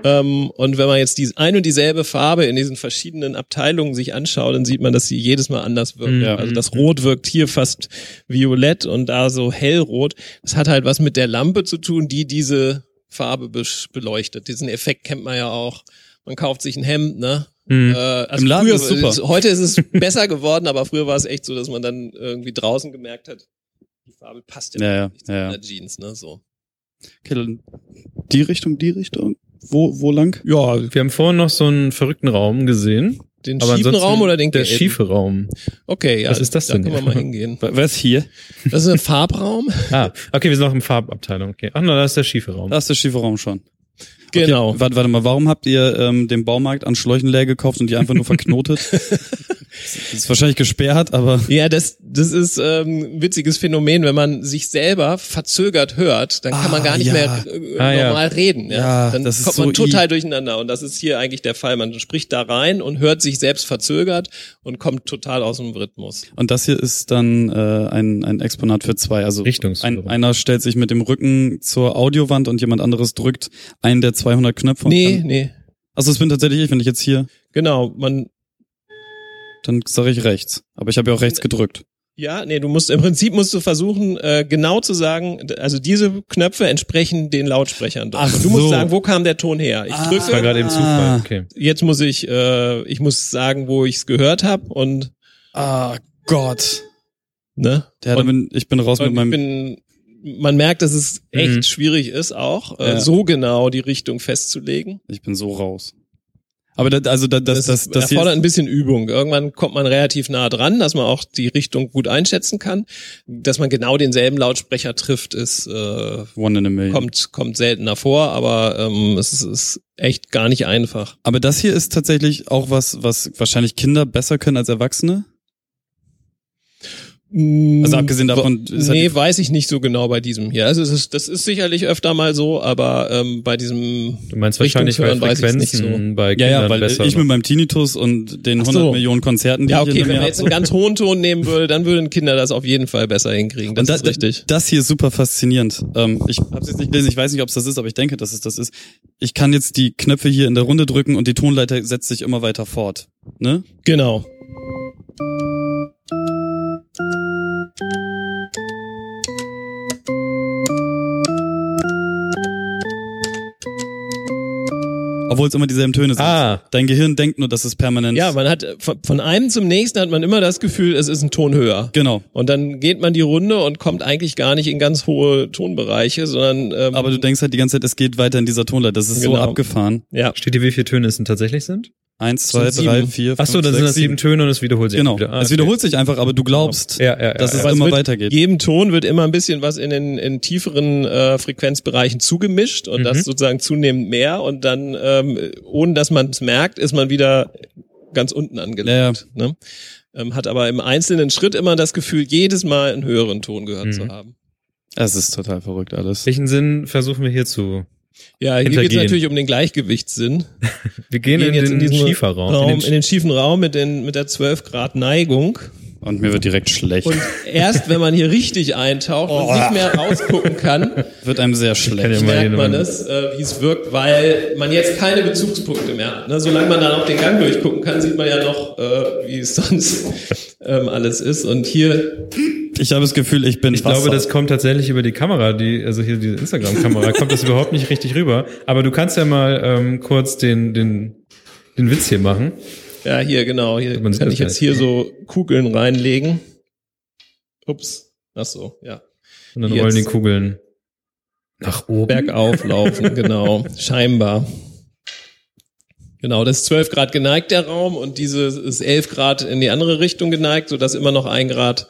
S1: Ähm, und wenn man jetzt die ein und dieselbe Farbe in diesen verschiedenen Abteilungen sich anschaut, dann sieht man, dass sie jedes Mal anders wirkt.
S2: Ja.
S1: Also das Rot wirkt hier fast violett und da so hellrot. Das hat halt was mit der Lampe zu tun, die diese Farbe besch- beleuchtet. Diesen Effekt kennt man ja auch. Man kauft sich ein Hemd, ne?
S2: Mhm.
S1: Äh, also
S4: Im Laden
S1: früher,
S4: ist super.
S1: heute ist es besser geworden, aber früher war es echt so, dass man dann irgendwie draußen gemerkt hat, die Farbe passt ja,
S4: Ja, ja,
S1: nicht zu
S4: ja, ja.
S1: meiner Jeans, ne? So.
S4: Okay, dann die Richtung, die Richtung. Wo, wo lang?
S1: Ja,
S2: Wir haben vorhin noch so einen verrückten Raum gesehen.
S1: Den
S2: Aber
S1: schiefen Raum oder den
S2: der
S1: gelben?
S2: schiefe Raum.
S1: Okay, ja.
S2: Was ist das
S1: da
S2: denn?
S1: können wir mal hingehen.
S4: Was hier?
S1: Das ist ein Farbraum.
S2: Ah, okay, wir sind noch im Farbabteilung. Okay. Ach, na, da ist der schiefe Raum.
S4: Da ist der schiefe Raum schon.
S1: Genau.
S4: Okay, warte, warte mal, warum habt ihr ähm, den Baumarkt an Schläuchen leer gekauft und die einfach nur verknotet? das ist wahrscheinlich gesperrt, aber
S1: Ja, das, das ist ähm, ein witziges Phänomen, wenn man sich selber verzögert hört, dann kann man
S4: Ah,
S1: gar nicht
S4: ja.
S1: mehr äh,
S2: Ah, ja.
S1: normal reden. Ja?
S4: Ja,
S1: dann
S4: das ist
S1: kommt man
S4: so
S1: total
S4: i-
S1: durcheinander und das ist hier eigentlich der Fall. Man spricht da rein und hört sich selbst verzögert und kommt total aus dem Rhythmus.
S4: und das hier ist dann äh, ein, ein Exponat für zwei. Also ein, einer stellt sich mit dem Rücken zur Audiowand und jemand anderes drückt einen der 200 Knöpfe. und
S1: Nee, nee.
S4: also das bin tatsächlich ich, wenn ich jetzt hier,
S1: Genau, man
S4: dann sage ich rechts. Aber ich habe ja auch rechts gedrückt.
S1: Ja, nee, du musst im Prinzip musst du versuchen, äh, genau zu sagen, also diese Knöpfe entsprechen den Lautsprechern dort.
S4: Ach
S1: Und du musst
S4: so.
S1: sagen, wo kam der Ton her? Ich
S4: Ah.
S2: Das war
S1: drücke,
S2: gerade eben Zufall. Okay.
S1: jetzt muss ich, äh, ich muss sagen, wo ich es gehört habe und
S4: Ah Gott.
S1: ne?
S4: Der,
S1: und,
S4: bin, ich bin raus mit
S1: und ich
S4: meinem.
S1: bin, man merkt, dass es echt
S2: Mhm.
S1: schwierig ist, auch äh,
S4: Ja.
S1: so genau die Richtung festzulegen.
S4: Ich bin so raus. Aber da, also da, das, das,
S1: das,
S4: das,
S1: erfordert ein bisschen Übung. Irgendwann kommt man relativ nah dran, dass man auch die Richtung gut einschätzen kann. Dass man genau denselben Lautsprecher trifft, ist äh,
S4: One in a Million.
S1: kommt kommt seltener vor, aber ähm, es ist, ist echt gar nicht einfach.
S4: Aber das hier ist tatsächlich auch was, was wahrscheinlich Kinder besser können als Erwachsene. Also abgesehen davon ist halt
S1: nee,
S4: die-
S1: weiß ich nicht so genau bei diesem hier. Also es ist, das ist sicherlich öfter mal so, aber ähm, bei diesem
S2: Du meinst wahrscheinlich,
S1: weiß ich's nicht
S2: Frequenzen
S1: so.
S2: bei
S4: Ja,
S2: Kindern
S4: ja, weil
S2: besser
S4: ich mit meinem Tinnitus und den
S1: Ach
S4: 100
S1: so.
S4: Millionen Konzerten, die
S1: Ja,
S4: ich
S1: okay,
S4: hinter
S1: wenn
S4: mir
S1: man jetzt einen ganz hohen Ton nehmen würde, dann würden Kinder das auf jeden Fall besser hinkriegen. Das
S4: und
S1: ist richtig.
S4: Das hier ist super faszinierend. Ähm, ich habe es jetzt nicht gelesen, ich weiß nicht, ob es das ist, aber ich denke, dass es das ist. Ich kann jetzt die Knöpfe hier in der Runde drücken und die Tonleiter setzt sich immer weiter fort. Ne?
S1: Genau.
S4: Obwohl es immer dieselben Töne sind.
S2: Ah.
S4: Dein Gehirn denkt nur, dass es permanent.
S1: Ja, man hat von einem zum nächsten hat man immer das Gefühl, es ist ein Ton höher.
S4: Genau.
S1: Und dann geht man die Runde und kommt eigentlich gar nicht in ganz hohe Tonbereiche, sondern ähm,
S4: Aber du denkst halt die ganze Zeit, es geht weiter in dieser Tonleiter. Das ist so
S1: Genau.
S4: abgefahren.
S1: ja.
S2: Steht hier, wie viele Töne es denn tatsächlich sind?
S4: Eins, zwei,
S1: sind
S4: drei, vier,
S2: Ach so,
S4: fünf,
S2: dann sind
S4: sechs,
S2: das sieben Töne und es wiederholt sich
S4: Genau.
S2: wieder. Ah,
S4: es
S2: okay.
S4: wiederholt sich einfach, aber du glaubst,
S2: Ja, ja, ja,
S4: dass es
S1: es
S4: immer
S1: wird
S4: weitergeht.
S1: Jedem Ton wird immer ein bisschen was in den in tieferen äh, Frequenzbereichen zugemischt und
S2: Mhm.
S1: das sozusagen zunehmend mehr und dann ähm, ohne dass man es merkt, ist man wieder ganz unten angelangt. Ne? Ähm, hat aber im einzelnen Schritt immer das Gefühl, jedes Mal einen höheren Ton gehört
S2: Mhm.
S1: zu haben.
S4: Es ist total verrückt alles.
S2: Welchen Sinn versuchen wir hier zu?
S1: Ja, hier geht es natürlich um den Gleichgewichtssinn.
S2: Wir gehen,
S1: Wir
S2: in
S1: jetzt
S2: den
S1: diesem
S2: Schieferraum.
S1: Raum,
S2: in
S1: in
S2: den
S1: den schiefen Raum mit, den, mit der 12 Grad Neigung.
S4: Und mir wird direkt schlecht.
S1: Und erst wenn man hier richtig eintaucht und nicht mehr rausgucken kann,
S4: wird einem sehr schlecht.
S1: merkt man es, äh, wie es wirkt, weil man jetzt keine Bezugspunkte mehr hat. Ne? Solange man dann auch den Gang durchgucken kann, sieht man ja noch, äh, wie es sonst ähm, alles ist. Und hier,
S4: Ich habe das Gefühl, ich bin
S2: Ich glaube, das kommt tatsächlich über die Kamera, die, also hier diese Instagram-Kamera, kommt das überhaupt nicht richtig rüber. Aber du kannst ja mal ähm, kurz den, den, den Witz hier machen.
S1: ja hier genau, hier kann ich jetzt hier so Kugeln reinlegen. Ups, ach so, ja.
S2: Und dann
S1: Jetzt.
S2: rollen die Kugeln nach oben.
S1: Bergauf laufen, genau, scheinbar. Genau, das ist 12 Grad geneigt, der Raum, und diese ist 11 Grad in die andere Richtung geneigt, sodass immer noch ein Grad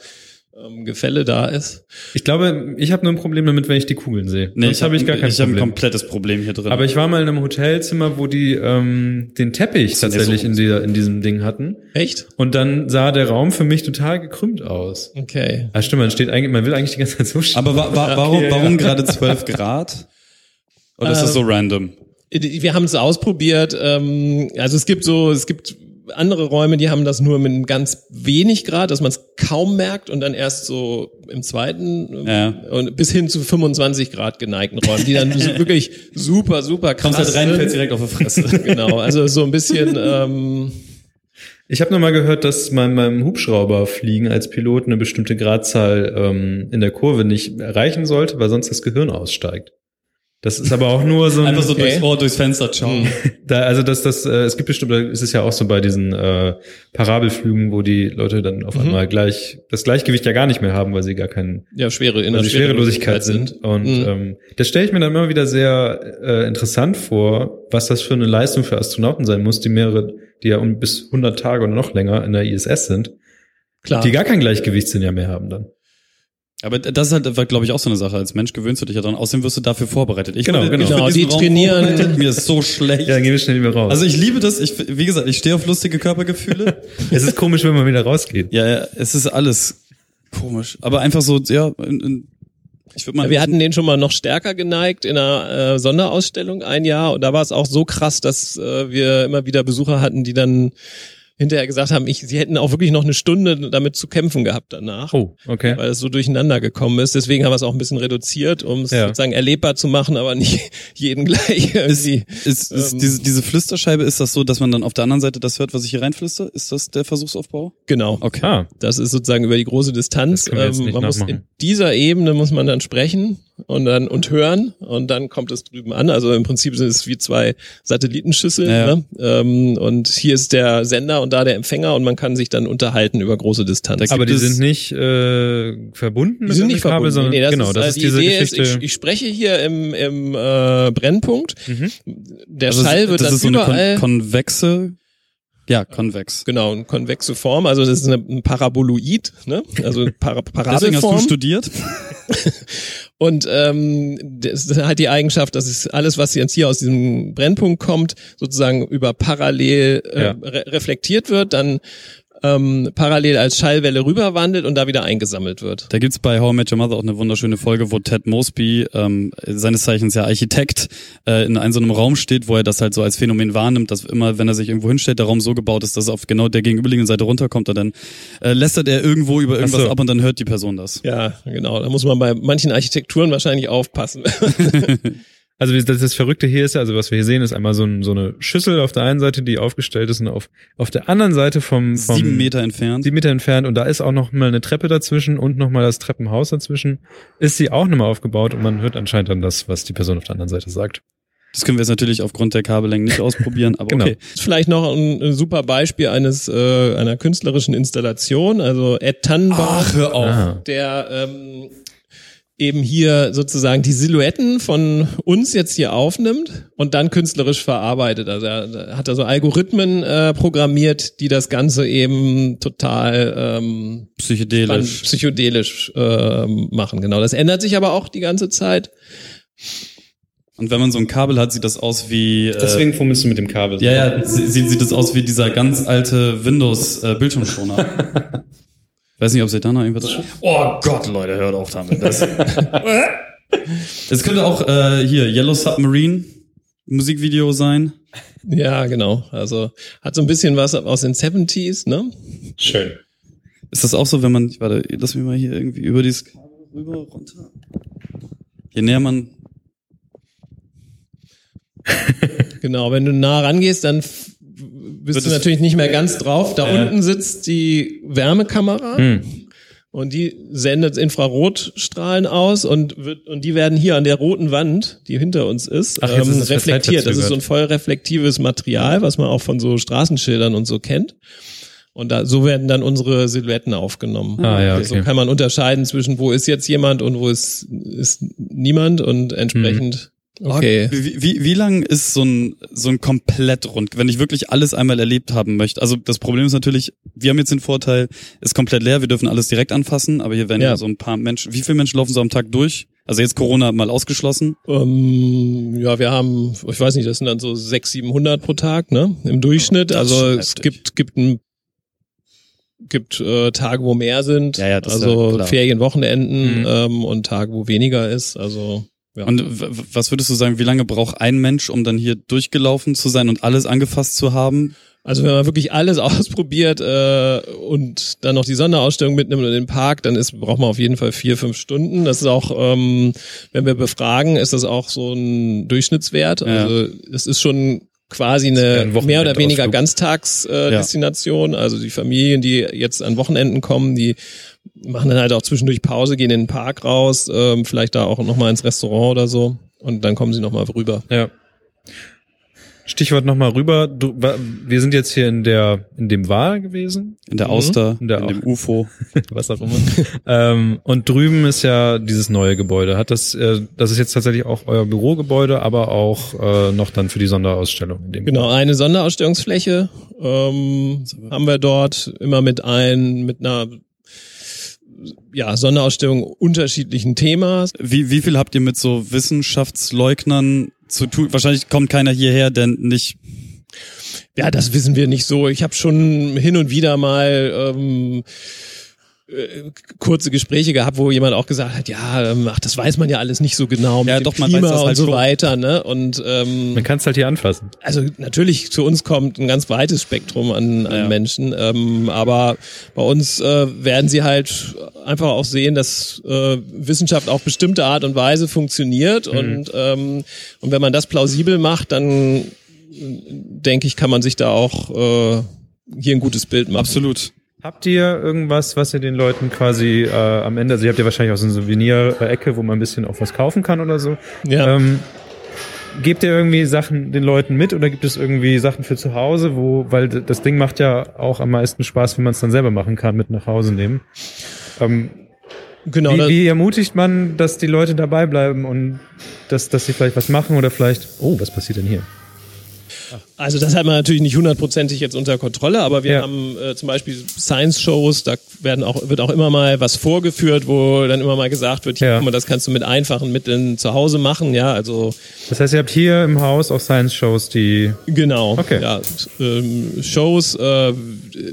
S1: ähm, Gefälle da ist.
S2: Ich glaube, ich habe nur ein Problem damit, wenn ich die Kugeln sehe.
S4: Nee,
S2: Sonst
S4: ich habe
S2: habe ich gar kein
S4: ich hab ein
S2: Problem.
S4: komplettes Problem hier drin.
S2: Aber ich war mal in einem Hotelzimmer, wo die ähm, den Teppich tatsächlich
S4: so-
S2: in, dieser, in diesem Ding hatten.
S1: Echt?
S2: Und dann sah der Raum für mich total gekrümmt aus.
S1: Okay.
S2: Ah, stimmt, man steht eigentlich, man will eigentlich die ganze Zeit so stehen.
S4: Aber wa wa warum,
S2: ja,
S4: warum
S2: ja.
S4: gerade 12 Grad? Oder ist das so random?
S1: Wir haben es ausprobiert. Ähm, also es gibt so, es gibt andere Räume, die haben das nur mit einem ganz wenig Grad, dass man es kaum merkt und dann erst so im zweiten
S4: Ja.
S1: und bis hin zu 25 Grad geneigten Räumen, die dann so wirklich super, super krass
S4: Kommst halt rein,
S1: sind.
S4: fällst direkt auf die Fresse.
S1: Genau, also so ein bisschen, ähm,
S2: Ich habe noch mal gehört, dass man beim Hubschrauberfliegen als Pilot eine bestimmte Gradzahl ähm, in der Kurve nicht erreichen sollte, weil sonst das Gehirn aussteigt. Das ist aber auch nur so ein,
S4: Einfach so
S1: Okay.
S4: durchs Ohr, durchs Fenster schauen.
S2: da, also das, das, äh, es gibt bestimmt, es ist ja auch so bei diesen äh, Parabelflügen, wo die Leute dann auf einmal gleich das Gleichgewicht ja gar nicht mehr haben, weil sie gar keinen
S1: ja, schwere in der
S2: Schwerelosigkeit sind. Und
S1: Mhm.
S2: ähm, das stelle ich mir dann immer wieder sehr äh, interessant vor, was das für eine Leistung für Astronauten sein muss, die mehrere, die ja um bis 100 Tage oder noch länger in der ISS sind,
S1: Klar.
S2: die gar kein Gleichgewichtssinn ja mehr haben dann.
S4: Aber das ist halt, glaube ich, auch so eine Sache. Als Mensch gewöhnst du dich ja dran. Außerdem wirst du dafür vorbereitet. Ich
S2: Genau,
S4: wurde-
S2: genau.
S1: Genau, die
S4: Raum
S1: trainieren-.
S4: Mir ist so schlecht.
S2: Ja, dann gehen wir schnell wieder raus.
S4: Also ich liebe das. Ich, wie gesagt, ich stehe auf lustige Körpergefühle.
S2: es ist komisch, wenn man wieder rausgeht.
S4: ja, ja, es ist alles komisch. Aber einfach so, ja, in, in, ich würde mal.
S1: Ja, wir hatten den schon mal noch stärker geneigt in einer äh, Sonderausstellung ein Jahr und da war es auch so krass, dass äh, wir immer wieder Besucher hatten, die dann hinterher gesagt haben, ich, sie hätten auch wirklich noch eine Stunde damit zu kämpfen gehabt danach.
S2: Oh, okay.
S1: Weil es so durcheinander gekommen ist. Deswegen haben wir es auch ein bisschen reduziert, um es
S2: Ja.
S1: sozusagen erlebbar zu machen, aber nicht jeden gleich irgendwie.
S4: ist, ist
S1: ähm,
S4: diese, diese Flüsterscheibe, ist das so, dass man dann auf der anderen Seite das hört, was ich hier reinflüster? Ist das der Versuchsaufbau?
S1: Genau.
S4: Okay.
S2: Ah,
S1: Das ist sozusagen über die große Distanz.
S2: Das können wir jetzt
S1: Ähm,
S2: nicht
S1: man muss in dieser Ebene muss man dann sprechen und dann und hören und dann kommt es drüben an. Also im Prinzip sind es wie zwei Satellitenschüsseln.
S4: Ja.
S1: Ne? Ähm, und hier ist der Sender und da der Empfänger und man kann sich dann unterhalten über große Distanz.
S4: Da
S2: Aber die
S4: es-
S2: sind nicht äh, verbunden
S1: Die
S2: mit
S1: sind nicht
S2: Kabel,
S1: verbunden.
S2: sondern
S1: Nee, das
S2: genau,
S1: ist,
S2: das
S1: äh,
S2: ist
S1: die
S2: diese
S1: Idee
S2: Geschichte.
S1: Ist, ich, ich spreche hier im, im äh, Brennpunkt.
S2: Mhm.
S1: Der
S4: Also
S1: Schall wird
S4: das
S1: dann
S4: ist so eine
S1: überall.
S4: kon konvexe, ja, konvex.
S1: Genau, eine konvexe Form, also das ist eine, ein Paraboloid, ne? Also Para
S4: Deswegen hast du
S1: Parabelform.
S4: studiert?
S1: Und ähm, das hat die Eigenschaft, dass es alles, was jetzt hier aus diesem Brennpunkt kommt, sozusagen über parallel äh,
S2: Ja.
S1: re reflektiert wird, dann ähm, parallel als Schallwelle rüberwandelt und da wieder eingesammelt wird.
S4: Da gibt's bei How I Met Your Mother auch eine wunderschöne Folge, wo Ted Mosby, ähm, seines Zeichens ja Architekt, äh, in einem so einem Raum steht, wo er das halt so als Phänomen wahrnimmt, dass immer, wenn er sich irgendwo hinstellt, der Raum so gebaut ist, dass es auf genau der gegenüberliegenden Seite runterkommt und dann äh, lästert er irgendwo über irgendwas
S2: so.
S4: ab und dann hört die Person das.
S1: Ja, genau. Da muss man bei manchen Architekturen wahrscheinlich aufpassen.
S2: Also das, das Verrückte hier ist ja, also was wir hier sehen, ist einmal so, ein, so eine Schüssel auf der einen Seite, die aufgestellt ist und auf, auf der anderen Seite vom, vom
S4: Sieben Meter entfernt.
S2: sieben Meter entfernt und da ist auch noch mal eine Treppe dazwischen und noch mal das Treppenhaus dazwischen. Ist sie auch nochmal aufgebaut und man hört anscheinend dann das, was die Person auf der anderen Seite sagt.
S4: Das können wir jetzt natürlich aufgrund der Kabellängen nicht ausprobieren, aber
S2: Genau.
S4: okay.
S1: ist vielleicht noch ein, ein super Beispiel eines äh, einer künstlerischen Installation. Also Ed Tannenbaum,
S4: hör auf.
S2: Ah.
S1: der ähm, eben hier sozusagen die Silhouetten von uns jetzt hier aufnimmt und dann künstlerisch verarbeitet. Also er, er hat da so Algorithmen äh, programmiert, die das Ganze eben total ähm,
S4: Psychedelisch.
S1: psychedelisch äh, machen. Genau. Das ändert sich aber auch die ganze Zeit.
S4: Und wenn man so ein Kabel hat, sieht das aus wie. Äh,
S2: Deswegen fummelst du mit dem Kabel.
S4: ja, ja, sie- sieht, sieht das aus wie dieser ganz alte Windows-Bildschirmschoner. Weiß nicht, ob sie da noch irgendwas. Oh Gott, Leute, hört auf damit. Das, es könnte auch äh, hier Yellow Submarine Musikvideo sein.
S1: Ja, genau. Also hat so ein bisschen was aus den 70s, ne?
S2: Schön.
S4: Ist das auch so, wenn man, warte, lass mich mal hier irgendwie über dieses Kabel rüber, runter. Je näher man,
S1: Genau, wenn du nah rangehst, dann bist du natürlich nicht mehr ganz drauf. Da
S2: Ja.
S1: unten sitzt die Wärmekamera
S2: Hm.
S1: und die sendet Infrarotstrahlen aus und wird und die werden hier an der roten Wand, die hinter uns ist,
S2: Ach,
S1: ähm,
S2: ist
S1: reflektiert. Das ist so ein voll reflektives Material, was man auch von so Straßenschildern und so kennt. Und da, so werden dann unsere Silhouetten aufgenommen.
S2: Ah, ja,
S1: So
S2: okay.
S1: kann man unterscheiden zwischen wo ist jetzt jemand und wo ist, ist niemand und entsprechend, okay.
S4: Wie, wie, wie lang ist so ein, so ein Komplettrund, wenn ich wirklich alles einmal erlebt haben möchte? Also das Problem ist natürlich, wir haben jetzt den Vorteil, ist komplett leer, wir dürfen alles direkt anfassen, aber hier werden ja,
S1: Ja.
S4: so ein paar Menschen, wie viele Menschen laufen so am Tag durch? Also jetzt Corona mal ausgeschlossen.
S1: Ähm, ja, wir haben, ich weiß nicht, das sind dann so 600, 700 pro Tag, ne? Im Durchschnitt.
S4: Ist
S1: also es gibt, gibt ein, gibt äh, Tage, wo mehr sind.
S4: Ja, ja, ja
S1: also
S4: klar.
S1: Ferien, Wochenenden
S2: Mhm.
S1: ähm, und Tage, wo weniger ist. Also ja.
S4: Und was würdest du sagen, wie lange braucht ein Mensch, um dann hier durchgelaufen zu sein und alles angefasst zu haben?
S1: Also wenn man wirklich alles ausprobiert äh, und dann noch die Sonderausstellung mitnimmt und den Park, dann ist, braucht man auf jeden Fall vier, fünf Stunden. Das ist auch, ähm, wenn wir befragen, ist das auch so ein Durchschnittswert.
S4: Ja.
S1: Also es ist schon quasi eine
S2: ein
S1: mehr oder weniger. Ganztagsdestination. Äh,
S4: Ja.
S1: Also die Familien, die jetzt an Wochenenden kommen, die machen dann halt auch zwischendurch Pause, gehen in den Park raus, ähm, vielleicht da auch nochmal ins Restaurant oder so. Und dann kommen sie nochmal rüber.
S2: Ja. Stichwort nochmal rüber. Du, wir sind jetzt hier in der, in dem Wahl gewesen,
S4: In der
S1: Mhm.
S4: Auster,
S2: In der
S4: in dem UFO.
S2: was auch immer. ähm, und drüben ist ja dieses neue Gebäude. Hat das, äh, das ist jetzt tatsächlich auch euer Bürogebäude, aber auch äh, noch dann für die Sonderausstellung. In dem
S1: Genau, eine Sonderausstellungsfläche ähm, haben wir dort immer mit ein, mit einer ja, Sonderausstellung unterschiedlichen Themas.
S4: Wie, wie viel habt ihr mit so Wissenschaftsleugnern zu tun? Wahrscheinlich kommt keiner hierher, der nicht
S1: Ja, das wissen wir nicht so. Ich habe schon hin und wieder mal ähm, äh, kurze Gespräche gehabt, wo jemand auch gesagt hat, ja, ähm, ach, das weiß man ja alles nicht so genau mit
S4: Ja,
S1: dem
S4: doch, man
S1: Klima
S4: weiß das
S1: und
S4: halt
S1: so
S4: schon.
S1: weiter, ne? Und ähm,
S2: Man kann es halt hier anfassen.
S1: also natürlich zu uns kommt ein ganz weites Spektrum an, an
S4: Ja.
S1: Menschen, ähm, aber bei uns äh, werden sie halt einfach auch sehen, dass äh, Wissenschaft auf bestimmte Art und Weise funktioniert und ähm, und wenn man das plausibel macht, dann äh, denke ich, kann man sich da auch äh, hier ein gutes Bild machen.
S4: absolut.
S2: Habt ihr irgendwas, was ihr den Leuten quasi äh, am Ende, also ihr habt ja wahrscheinlich auch so eine Souvenir-Ecke, wo man ein bisschen auch was kaufen kann oder so.
S1: Ja.
S2: Ähm, gebt ihr irgendwie Sachen den Leuten mit oder gibt es irgendwie Sachen für zu Hause, wo, weil das Ding macht ja auch am meisten Spaß, wenn man es dann selber machen kann, mit nach Hause nehmen. Ähm,
S1: Genau,
S2: wie, wie ermutigt man, dass die Leute dabei bleiben und dass, dass sie vielleicht was machen oder vielleicht, oh, was passiert denn hier?
S1: Also das hat man natürlich nicht hundertprozentig jetzt unter Kontrolle, aber wir
S2: Ja.
S1: haben äh, zum Beispiel Science-Shows, da werden auch, wird auch immer mal was vorgeführt, wo dann immer mal gesagt wird, hier,
S2: Ja.
S1: guck mal, das kannst du mit einfachen Mitteln zu Hause machen, ja, also
S2: Das heißt, ihr habt hier im Haus auch Science-Shows, die,
S1: Genau.
S2: Okay.
S1: Ja, ähm, Shows, äh,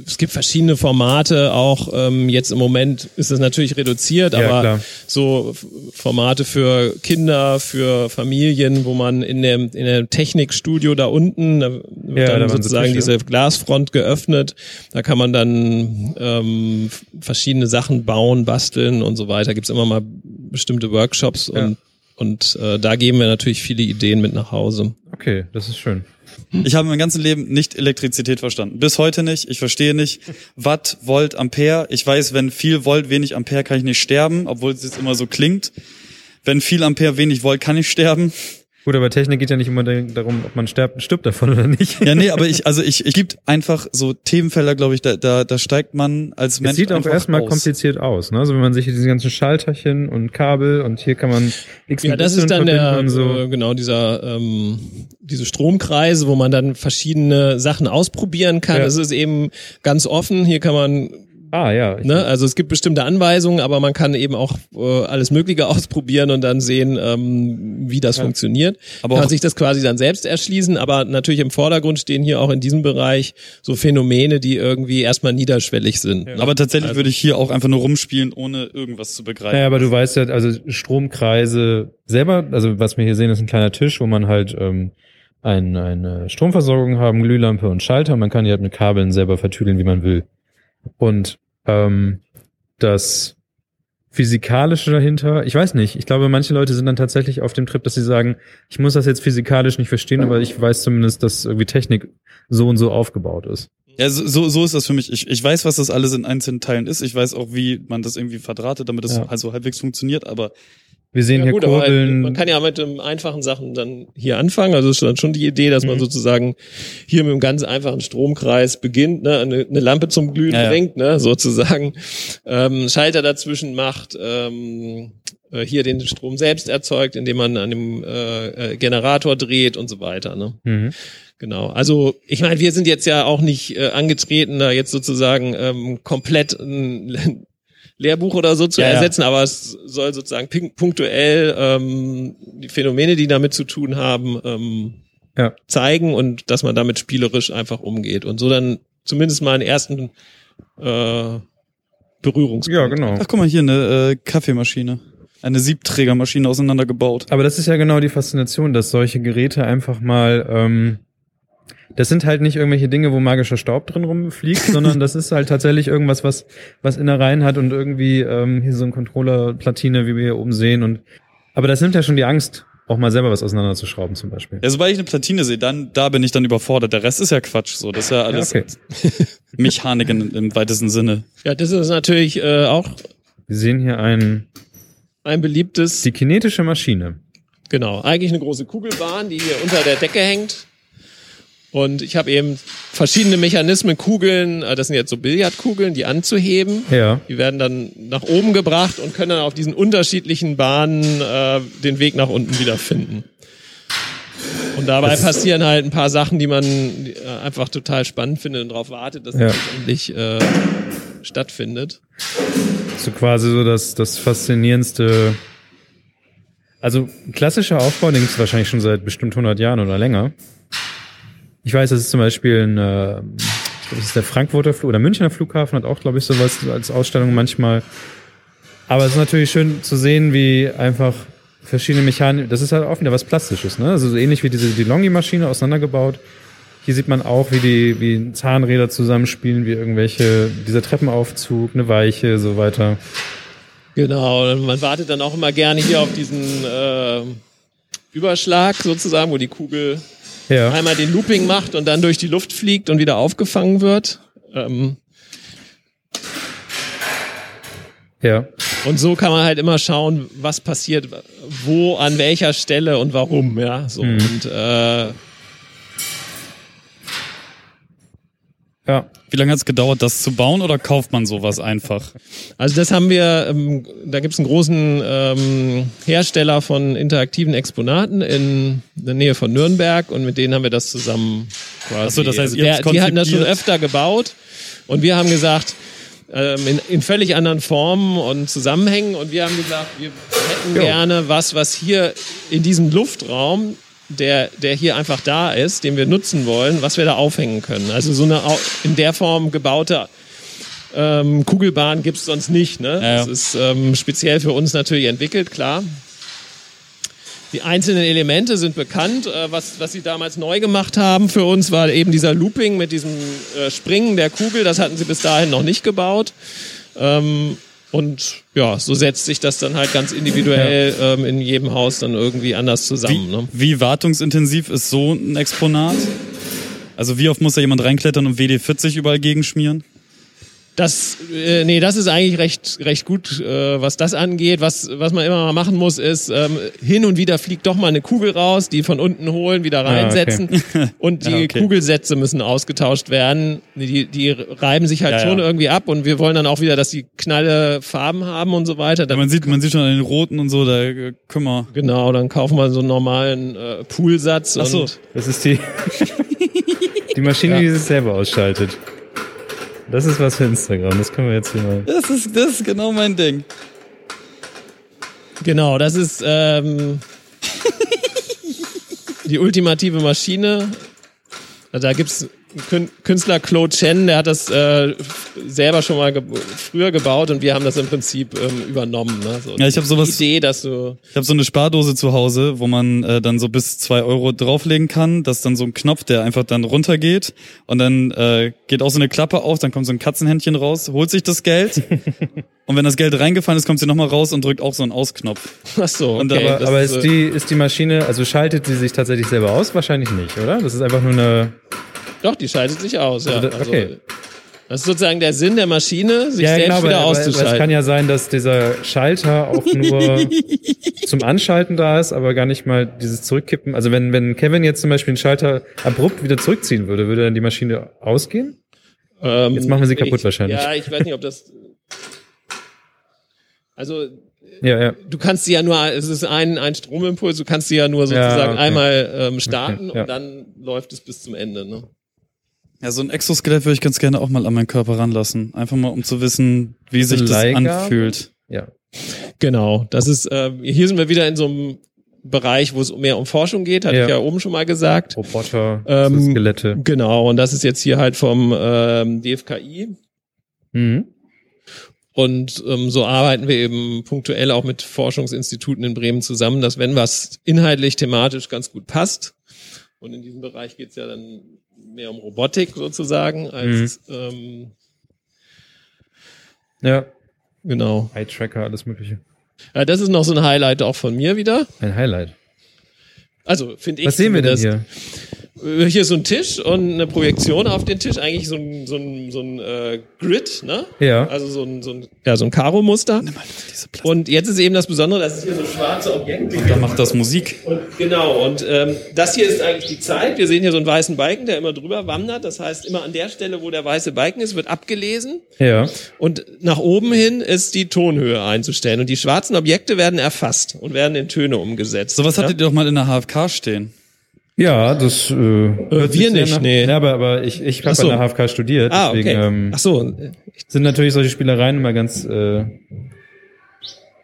S1: es gibt verschiedene Formate, auch ähm, jetzt im Moment ist es natürlich reduziert,
S2: Ja,
S1: aber
S2: klar.
S1: so Formate für Kinder, für Familien, wo man in dem, in dem Technikstudio da unten, da wird
S2: Ja, da
S1: dann sozusagen diese Glasfront geöffnet, da kann man dann ähm, verschiedene Sachen bauen, basteln und so weiter. Gibt's immer mal bestimmte Workshops
S2: Ja.
S1: und, und äh, da geben wir natürlich viele Ideen mit nach Hause.
S2: okay, das ist schön.
S4: Ich habe mein ganzes Leben nicht Elektrizität verstanden. Bis heute nicht. Ich verstehe nicht Watt, Volt, Ampere. Ich weiß, wenn viel Volt, wenig Ampere kann ich nicht sterben, obwohl es jetzt immer so klingt. Wenn viel Ampere, wenig Volt kann ich sterben.
S2: Gut, aber Technik geht ja nicht immer darum, ob man stirbt, stirbt davon oder nicht.
S4: Ja, nee, aber ich, also ich, ich gibt einfach so Themenfelder, glaube ich, da, da, da steigt man als Mensch
S2: Es sieht auch erstmal
S4: aus.
S2: kompliziert aus, ne? Also wenn man sich hier diese ganzen Schalterchen und Kabel und hier kann man X
S1: Ja, das
S2: Y
S1: ist dann
S2: verbinden
S1: der,
S2: und so.
S1: äh, genau, dieser, ähm, diese Stromkreise, wo man dann verschiedene Sachen ausprobieren kann.
S2: Ja.
S1: Es ist eben ganz offen. Hier kann man,
S2: Ah ja,
S1: ne, also es gibt bestimmte Anweisungen, aber man kann eben auch äh, alles Mögliche ausprobieren und dann sehen, ähm, wie das funktioniert.
S4: Aber
S1: kann sich das quasi dann selbst erschließen, aber natürlich im Vordergrund stehen hier auch in diesem Bereich so Phänomene, die irgendwie erstmal niederschwellig sind. ne?
S4: Aber tatsächlich würde ich hier auch einfach nur rumspielen, ohne irgendwas zu begreifen.
S2: Naja, aber du weißt ja, also Stromkreise selber, also was wir hier sehen, ist ein kleiner Tisch, wo man halt ähm, ein, eine Stromversorgung haben, Glühlampe und Schalter. Man kann die halt mit Kabeln selber vertüdeln, wie man will. Und ähm, das Physikalische dahinter, ich weiß nicht, ich glaube, manche Leute sind dann tatsächlich auf dem Trip, dass sie sagen, ich muss das jetzt physikalisch nicht verstehen, aber ich weiß zumindest, dass irgendwie Technik so und so aufgebaut ist.
S4: Ja, so, so, ist das für mich. Ich, ich weiß, was das alles in einzelnen Teilen ist. Ich weiß auch, wie man das irgendwie verdrahtet, damit das
S2: Ja.
S4: also halbwegs funktioniert, aber
S2: Wir sehen
S1: Ja,
S2: hier
S1: gut, halt,
S2: Kurbeln.
S1: man kann ja mit den einfachen Sachen dann hier anfangen. Also ist dann schon die Idee, dass man
S2: Mhm.
S1: sozusagen hier mit einem ganz einfachen Stromkreis beginnt, ne, eine, eine Lampe zum Glühen
S4: ja.
S1: bringt, ne, sozusagen, ähm, Schalter dazwischen macht, ähm, äh, hier den Strom selbst erzeugt, indem man an dem äh, äh, Generator dreht und so weiter. Ne?
S2: mhm.
S1: Genau. Also ich meine, wir sind jetzt ja auch nicht äh, angetreten, da jetzt sozusagen ähm, komplett ein Lehrbuch oder so zu
S4: Ja, ja.
S1: ersetzen, aber es soll sozusagen punktuell ähm, die Phänomene, die damit zu tun haben, ähm,
S2: Ja.
S1: zeigen und dass man damit spielerisch einfach umgeht und so dann zumindest mal einen ersten äh, Berührungspunkt.
S2: Ja, genau.
S4: ach guck mal hier eine äh, Kaffeemaschine, eine Siebträgermaschine auseinandergebaut.
S2: Aber das ist ja genau die Faszination, dass solche Geräte einfach mal, ähm, das sind halt nicht irgendwelche Dinge, wo magischer Staub drin rumfliegt, sondern das ist halt tatsächlich irgendwas, was, was Innereien hat und irgendwie ähm, hier so ein Controller-Platine, wie wir hier oben sehen. Und aber das nimmt ja schon die Angst, auch mal selber was auseinanderzuschrauben zum Beispiel.
S4: Ja, sobald ich eine Platine sehe, dann da bin ich dann überfordert. Der Rest ist ja Quatsch. So, das ist ja alles
S2: okay.
S4: Mechanik in, im weitesten Sinne.
S1: Ja, das ist natürlich äh, auch
S2: Wir sehen hier ein,
S1: ein beliebtes
S2: die kinetische Maschine.
S1: Genau, eigentlich eine große Kugelbahn, die hier unter der Decke hängt. Und ich habe eben verschiedene Mechanismen, Kugeln, äh, das sind jetzt so Billardkugeln, die anzuheben.
S2: Ja.
S1: Die werden dann nach oben gebracht und können dann auf diesen unterschiedlichen Bahnen äh, den Weg nach unten wiederfinden. Und dabei passieren halt ein paar Sachen, die man äh, einfach total spannend findet und darauf wartet, dass
S2: Ja.
S1: das endlich äh, stattfindet.
S2: So quasi so das, das faszinierendste. Also klassischer Aufbau, den gibt's wahrscheinlich schon seit bestimmt 100 Jahren oder länger. Ich weiß, das ist zum Beispiel ein, äh, ich glaube, das ist der Frankfurter Flug oder Münchner Flughafen hat auch, glaube ich, sowas als Ausstellung manchmal. Aber es ist natürlich schön zu sehen, wie einfach verschiedene Mechanik, das ist halt auch wieder was Plastisches, ne? Also so ähnlich wie diese die Longi-Maschine auseinandergebaut. Hier sieht man auch, wie die wie Zahnräder zusammenspielen, wie irgendwelche, dieser Treppenaufzug, eine Weiche, so weiter.
S1: Genau, man wartet dann auch immer gerne hier auf diesen äh, Überschlag sozusagen, wo die Kugel
S2: ja.
S1: einmal den Looping macht und dann durch die Luft fliegt und wieder aufgefangen wird. Ähm
S2: ja.
S1: Und so kann man halt immer schauen, was passiert, wo, an welcher Stelle und warum, ja. So.
S2: Mhm.
S1: Und äh,
S2: Ja.
S4: Wie lange hat es gedauert, das zu bauen oder kauft man sowas einfach?
S1: Also das haben wir, ähm, da gibt es einen großen ähm, Hersteller von interaktiven Exponaten in der Nähe von Nürnberg und mit denen haben wir das zusammen quasi.
S4: Ach so, das heißt,
S1: also
S4: ihr
S1: der,
S4: habt's
S1: die hatten das schon öfter gebaut und wir haben gesagt, ähm, in, in völlig anderen Formen und Zusammenhängen und wir haben gesagt, wir hätten gerne was, was hier in diesem Luftraum der, der hier einfach da ist, den wir nutzen wollen, was wir da aufhängen können. Also so eine in der Form gebaute ähm, Kugelbahn gibt's sonst nicht. Ne?
S4: Ja, ja.
S1: Das ist ähm, speziell für uns natürlich entwickelt, klar. Die einzelnen Elemente sind bekannt. Äh, was, was sie damals neu gemacht haben für uns, war eben dieser Looping mit diesem äh, Springen der Kugel. Das hatten sie bis dahin noch nicht gebaut. Ähm, und ja, so setzt sich das dann halt ganz individuell ähm, in jedem Haus dann irgendwie anders
S4: Wie,
S1: zusammen. Ne?
S4: wie wartungsintensiv ist so ein Exponat? Also wie oft muss da jemand reinklettern und WD-40 überall gegenschmieren?
S1: Das, äh, nee, das ist eigentlich recht, recht gut, äh, was das angeht. Was, was man immer mal machen muss, ist, ähm, hin und wieder fliegt doch mal eine Kugel raus, die von unten holen, wieder reinsetzen. Und die
S4: Ja, okay.
S1: Kugelsätze müssen ausgetauscht werden. Die, die reiben sich halt
S4: Ja,
S1: schon
S4: ja.
S1: irgendwie ab und wir wollen dann auch wieder, dass die knalle Farben haben und so weiter.
S4: Man sieht, man sieht schon an den roten und so, da äh, kümmer.
S1: genau, dann kaufen wir so einen normalen äh, Poolsatz.
S4: Ach so.
S2: Das ist die, die Maschine, die sich selber ausschaltet. Das ist was für Instagram. Das können wir jetzt hier mal.
S4: Das ist, das ist genau mein Ding.
S1: Genau, das ist ähm, die ultimative Maschine. Da gibt's Künstler Claude Chen, der hat das äh, selber schon mal ge früher gebaut und wir haben das im Prinzip ähm, übernommen. Ne? So,
S4: Ja, ich hab sowas-
S1: Idee, dass du
S4: Ich habe so eine Spardose zu Hause, wo man äh, dann so bis zwei Euro drauflegen kann. Das ist dann so ein Knopf, der einfach dann runtergeht und dann äh, geht auch so eine Klappe auf, dann kommt so ein Katzenhändchen raus, holt sich das Geld und wenn das Geld reingefallen ist, kommt sie nochmal raus und drückt auch so einen Ausknopf.
S1: ach so, okay,
S4: aber-
S2: Aber
S1: ist,
S2: ist die, ist die Maschine, also schaltet sie sich tatsächlich selber aus? Wahrscheinlich nicht, oder? Das ist einfach nur eine.
S1: Doch, die schaltet sich aus. Ja.
S2: Also da- okay.
S1: das ist sozusagen der Sinn der Maschine, sich
S2: Ja,
S1: selbst
S2: genau,
S1: wieder
S2: aber, aber es
S1: auszuschalten.
S2: kann ja sein, dass dieser Schalter auch nur zum Anschalten da ist, aber gar nicht mal dieses Zurückkippen. Also wenn, wenn Kevin jetzt zum Beispiel einen Schalter abrupt wieder zurückziehen würde, würde dann die Maschine ausgehen?
S1: Ähm,
S2: Jetzt machen wir sie kaputt
S1: ich,
S2: wahrscheinlich.
S1: Ja, ich weiß nicht, ob das. Also
S2: Ja, ja.
S1: du kannst sie ja nur, es ist ein, ein Stromimpuls, du kannst sie ja nur sozusagen
S2: okay.
S1: einmal ähm, starten
S2: Okay, ja.
S1: und dann läuft es bis zum Ende. Ne?
S4: Ja, so ein Exoskelett würde ich ganz gerne auch mal an meinen Körper ranlassen. Einfach mal, um zu wissen, wie sich das
S2: Leihgabe?
S4: anfühlt.
S2: Ja.
S1: Genau, das ist, ähm, hier sind wir wieder in so einem Bereich, wo es mehr um Forschung geht, hatte
S2: Ja.
S1: ich ja oben schon mal gesagt.
S2: Roboter,
S1: Ähm,
S2: Skelette.
S1: Genau, und das ist jetzt hier halt vom ähm, DFKI.
S2: Mhm.
S1: Und ähm, so arbeiten wir eben punktuell auch mit Forschungsinstituten in Bremen zusammen, dass wenn was inhaltlich, thematisch ganz gut passt, und in diesem Bereich geht's ja dann mehr um Robotik sozusagen, als ähm,
S2: Ja.
S1: genau.
S2: Eye-Tracker, alles mögliche.
S1: Ja, das ist noch so ein Highlight auch von mir wieder.
S2: Ein Highlight.
S1: Also finde ich.
S2: Was sehen wir denn hier?
S1: Hier ist so ein Tisch und eine Projektion auf den Tisch, eigentlich so ein, so ein, so ein äh, Grid, ne?
S2: Ja.
S1: Also so ein, so ein, ja, so ein Karo-Muster. Und jetzt ist eben das Besondere, dass es hier so schwarze Objekte
S4: Da macht das Musik.
S1: Und genau, und ähm, das hier ist eigentlich die Zeit. Wir sehen hier so einen weißen Balken, der immer drüber wandert. Das heißt, immer an der Stelle, wo der weiße Balken ist, wird abgelesen.
S2: Ja.
S1: Und nach oben hin ist die Tonhöhe einzustellen. Und die schwarzen Objekte werden erfasst und werden in Töne umgesetzt.
S4: Sowas
S1: ja?
S4: hattet ihr doch mal in der HFK stehen.
S2: Ja, das äh, hört sich
S1: wir nicht,
S2: nach,
S1: nee.
S2: Ja, aber, aber ich, ich habe
S1: so.
S2: an der HFK studiert,
S1: Ah,
S2: deswegen
S1: okay.
S2: ähm,
S1: Ach so,
S2: sind natürlich solche Spielereien immer ganz äh,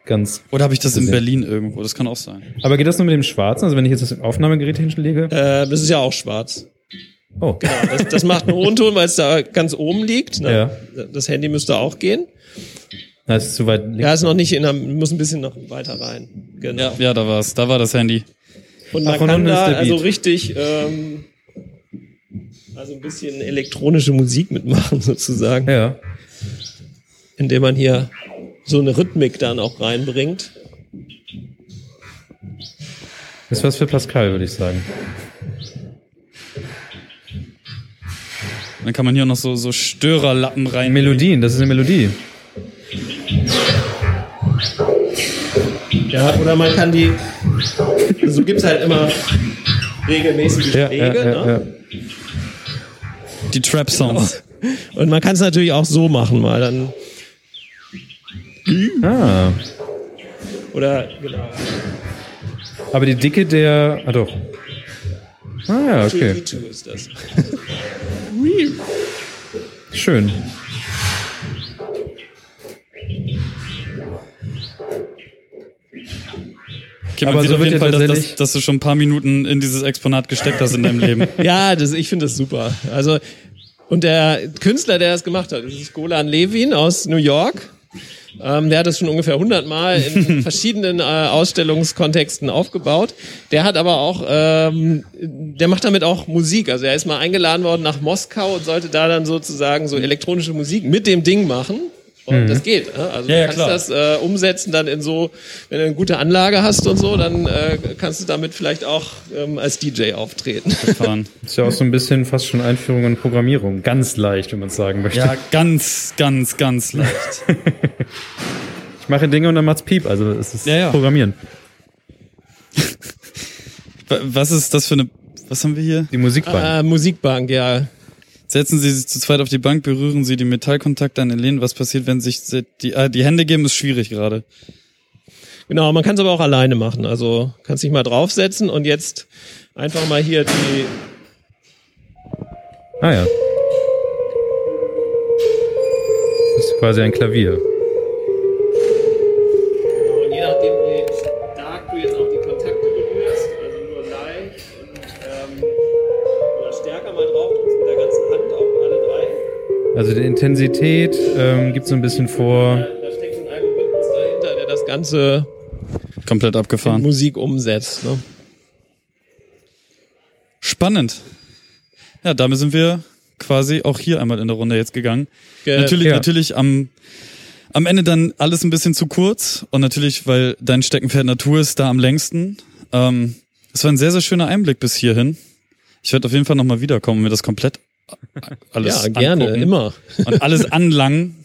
S2: ganz.
S4: Oder habe ich das in
S2: Gesehen.
S4: Berlin irgendwo? Das kann auch sein.
S2: Aber geht das nur mit dem Schwarzen? Also wenn ich jetzt das Aufnahmegerät hinlege?
S1: äh, das ist ja auch schwarz.
S2: Oh.
S1: Das, das macht einen hohen Ton, weil es da ganz oben liegt. Ne?
S2: Ja.
S1: Das Handy müsste auch gehen.
S2: Das ist zu weit links.
S1: Ja, ist noch nicht in der, muss ein bisschen noch weiter rein. Genau.
S4: Ja, ja, da war's. Da war das Handy.
S1: Und man
S2: Ach,
S1: kann da also richtig, ähm, also ein bisschen elektronische Musik mitmachen sozusagen,
S2: Ja.
S1: indem man hier so eine Rhythmik dann auch reinbringt.
S2: Ist was für Pascal, würde ich sagen.
S4: Dann kann man hier noch so, so Störerlappen rein.
S2: Melodien, das ist eine Melodie.
S1: Ja, oder man kann die, so gibt es halt immer regelmäßige Schläge.
S2: ja, ja,
S1: ne?
S4: Die Trap-Songs.
S1: Und man kann es natürlich auch so machen, mal dann.
S2: Ah,
S1: Oder, genau.
S2: aber die Dicke der. Ah, doch. Ah, ja, okay.
S1: V2 ist das.
S2: Schön.
S4: Okay, man
S2: Aber
S4: sieht
S2: so
S4: auf jeden Fall, dass, dass, dass du schon ein paar Minuten in dieses Exponat gesteckt hast in deinem Leben.
S1: Ja, das, ich finde das super. Also, und der Künstler, der das gemacht hat, das ist Golan Levin aus New York. Ähm, der hat das schon ungefähr 100 Mal in verschiedenen äh, Ausstellungskontexten aufgebaut. Der hat aber auch, ähm, der macht damit auch Musik. Also er ist mal eingeladen worden nach Moskau und sollte da dann sozusagen so elektronische Musik mit dem Ding machen. Und das geht. Ne? Also
S4: Ja, ja,
S1: du kannst
S4: klar.
S1: das äh, umsetzen dann in so, wenn du eine gute Anlage hast und so, dann äh, kannst du damit vielleicht auch ähm, als DJ auftreten.
S4: Fahren.
S2: Ist ja auch so ein bisschen fast schon Einführung in Programmierung. Ganz leicht, wenn man es sagen möchte.
S4: Ja, ganz, ganz, ganz leicht.
S2: Ich mache Dinge und dann macht's Piep. Also es ist
S4: Ja, ja.
S2: Programmieren.
S4: Wa- Was ist das für eine, was haben wir hier?
S2: Die Musikbank.
S1: äh, Musikbank, ja.
S4: Setzen Sie sich zu zweit auf die Bank, berühren Sie die Metallkontakte an den Lehnen. Was passiert, wenn sich die, ah, die Hände geben, ist schwierig gerade.
S1: Genau, man kann es aber auch alleine machen. Also kannst dich mal draufsetzen und jetzt einfach mal hier die.
S2: Ah ja. Das ist quasi ein Klavier.
S1: Also
S2: die Intensität ähm, gibt so ein bisschen vor.
S1: Da steckt ein Algorithmus dahinter, der das Ganze
S4: Komplett
S1: in
S4: abgefahren.
S1: Musik umsetzt. Ne?
S4: Spannend. Ja, damit sind wir quasi auch hier einmal in der Runde jetzt gegangen.
S1: Ge-
S4: natürlich,
S2: ja.
S4: natürlich am, am Ende dann alles ein bisschen zu kurz und natürlich, weil dein Steckenpferd Natur ist da am längsten. Ähm, es war ein sehr, sehr schöner Einblick bis hierhin. Ich werde auf jeden Fall nochmal wiederkommen und mir das komplett alles
S1: Ja, gerne,
S4: angucken
S1: immer.
S4: und alles anlangen.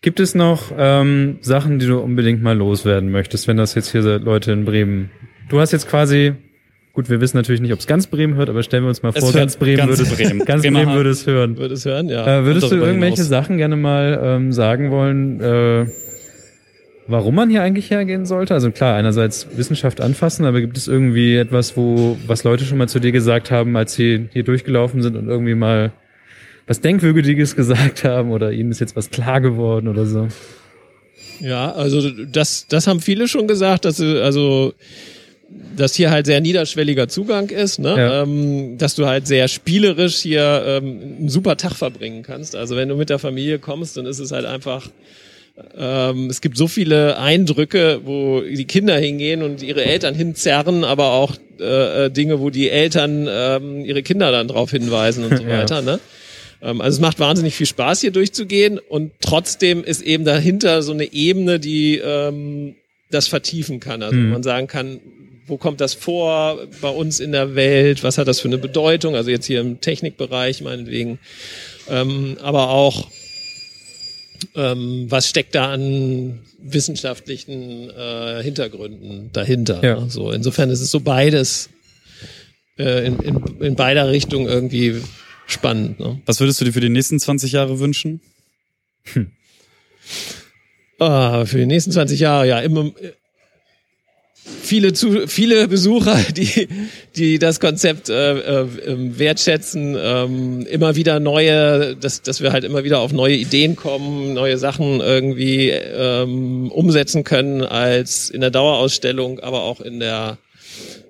S2: Gibt es noch ähm, Sachen, die du unbedingt mal loswerden möchtest, wenn das jetzt hier so Leute in Bremen. Du hast jetzt quasi, gut, wir wissen natürlich nicht, ob es ganz Bremen hört, aber stellen wir uns mal vor, ganz Bremen
S4: ganz
S2: würde es
S4: Bremen.
S2: ganz Bremen würde es hören.
S1: Würde es hören, ja.
S2: Äh, würdest du irgendwelche
S4: hinaus.
S2: Sachen gerne mal ähm, sagen wollen, äh, warum man hier eigentlich hergehen sollte? Also klar, einerseits Wissenschaft anfassen, aber gibt es irgendwie etwas, wo was Leute schon mal zu dir gesagt haben, als sie hier durchgelaufen sind und irgendwie mal was Denkwürdiges gesagt haben oder ihnen ist jetzt was klar geworden oder so?
S1: Ja, also das, das haben viele schon gesagt, dass also dass hier halt sehr niederschwelliger Zugang ist, ne?
S2: Ja.
S1: ähm, dass du halt sehr spielerisch hier ähm, einen super Tag verbringen kannst. Also wenn du mit der Familie kommst, dann ist es halt einfach ähm, es gibt so viele Eindrücke, wo die Kinder hingehen und ihre Eltern hinzerren, aber auch äh, äh, Dinge, wo die Eltern ähm, ihre Kinder dann darauf hinweisen und so
S2: Ja.
S1: weiter. Ne? Ähm, also es macht wahnsinnig viel Spaß, hier durchzugehen und trotzdem ist eben dahinter so eine Ebene, die ähm, das vertiefen kann. Also
S2: Mhm.
S1: man sagen kann, wo kommt das vor bei uns in der Welt? Was hat das für eine Bedeutung? Also jetzt hier im Technikbereich meinetwegen. Ähm, aber auch ähm, was steckt da an wissenschaftlichen äh, Hintergründen dahinter.
S2: Ja.
S1: Ne? So, insofern ist es so beides äh, in, in, in beider Richtung irgendwie spannend. Ne?
S4: Was würdest du dir für die nächsten 20 Jahre wünschen?
S1: Ah, für die nächsten 20 Jahre, ja, immer äh, viele zu, viele Besucher, die die das Konzept äh, äh, ähm, wertschätzen, ähm, immer wieder neue, dass dass wir halt immer wieder auf neue Ideen kommen, neue Sachen irgendwie ähm, umsetzen können als in der Dauerausstellung, aber auch in der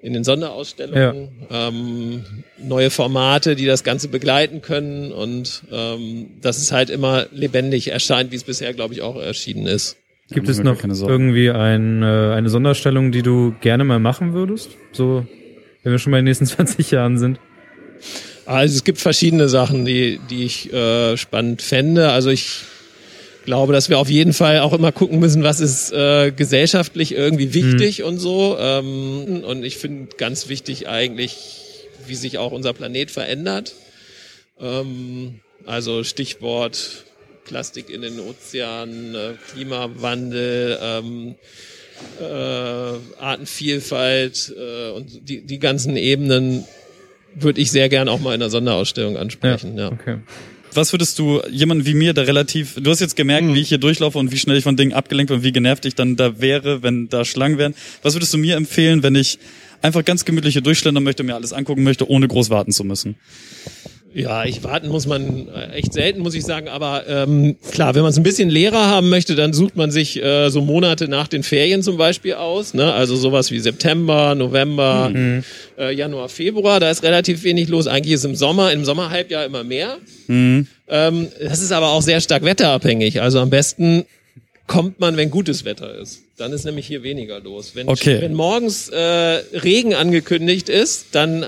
S1: in den Sonderausstellungen, ähm, neue Formate, die das Ganze begleiten können und ähm, dass es halt immer lebendig erscheint, wie es bisher, glaube ich, auch erschienen ist.
S2: Gibt es noch irgendwie ein, äh, eine Sonderstellung, die du gerne mal machen würdest? So, wenn wir schon bei den nächsten 20 Jahren sind.
S1: Also es gibt verschiedene Sachen, die, die ich äh, spannend fände. Also ich glaube, dass wir auf jeden Fall auch immer gucken müssen, was ist äh, gesellschaftlich irgendwie wichtig und so. Ähm, und ich finde ganz wichtig eigentlich, wie sich auch unser Planet verändert. Ähm, also Stichwort Plastik in den Ozeanen, äh, Klimawandel, ähm, äh, Artenvielfalt äh, und die, die ganzen Ebenen würde ich sehr gern auch mal in der Sonderausstellung ansprechen. Ja.
S5: Okay.
S4: Was würdest du jemand wie mir, der relativ, du hast jetzt gemerkt,
S1: Mhm.
S4: wie ich hier durchlaufe und wie schnell ich von Dingen abgelenkt bin und wie genervt ich dann da wäre, wenn da Schlangen wären. Was würdest du mir empfehlen, wenn ich einfach ganz gemütlich hier durchschlendern möchte, mir alles angucken möchte, ohne groß warten zu müssen?
S1: Ja, ich warten muss man äh, echt selten, muss ich sagen. Aber ähm, klar, wenn man es ein bisschen leerer haben möchte, dann sucht man sich äh, so Monate nach den Ferien zum Beispiel aus. Ne? Also sowas wie September, November, äh, Januar, Februar. Da ist relativ wenig los. Eigentlich ist im Sommer, im Sommerhalbjahr immer mehr. Ähm, das ist aber auch sehr stark wetterabhängig. Also am besten kommt man, wenn gutes Wetter ist. Dann ist nämlich hier weniger los. Wenn,
S4: Okay.
S1: wenn morgens äh, Regen angekündigt ist, dann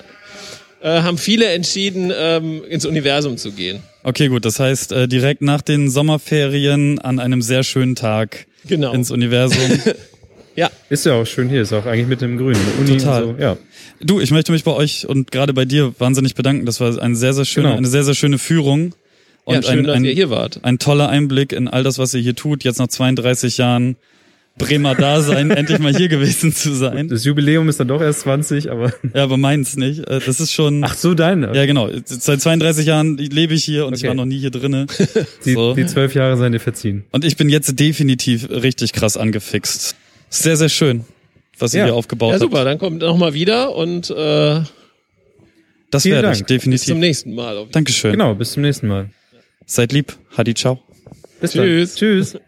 S1: äh, haben viele entschieden, ähm, ins Universum zu gehen.
S4: Okay, gut, das heißt, äh, direkt nach den Sommerferien an einem sehr schönen Tag
S1: Genau.
S4: ins Universum.
S1: Ja,
S5: Ist ja auch schön hier, ist auch eigentlich mit dem Grün. Uni
S4: Total.
S5: Und so. Ja.
S4: Du, ich möchte mich bei euch und gerade bei dir wahnsinnig bedanken. Das war eine sehr, sehr schöne,
S5: Genau.
S4: eine sehr, sehr schöne Führung. Und
S1: ja schön,
S4: ein,
S1: dass
S4: ein,
S1: ihr hier wart.
S4: ein toller Einblick in all das, was ihr hier tut, jetzt nach 32 Jahren Bremer Dasein, endlich mal hier gewesen zu sein.
S5: Das Jubiläum ist dann doch erst 20, aber.
S4: Ja, aber meins nicht. Äh, Das ist schon.
S5: Ach so, deine.
S4: Ja, genau. Seit 32 Jahren lebe ich hier und ich
S5: Okay.
S4: war noch nie hier drinne.
S5: die,
S4: so.
S5: die zwölf Jahre seien dir verziehen.
S4: Und ich bin jetzt definitiv richtig krass angefixt. Sehr, sehr schön, was ihr
S5: Ja.
S4: hier aufgebaut
S1: Ja,
S4: habt.
S1: super, dann kommt noch mal wieder und äh,
S4: Das werde ich
S5: Dank.
S1: bis
S4: definitiv.
S1: zum nächsten Mal.
S4: Dankeschön.
S5: Genau, bis zum nächsten Mal.
S4: Seid lieb. Hadi, ciao.
S5: Bis
S1: Tschüss.
S5: Dann. Tschüss.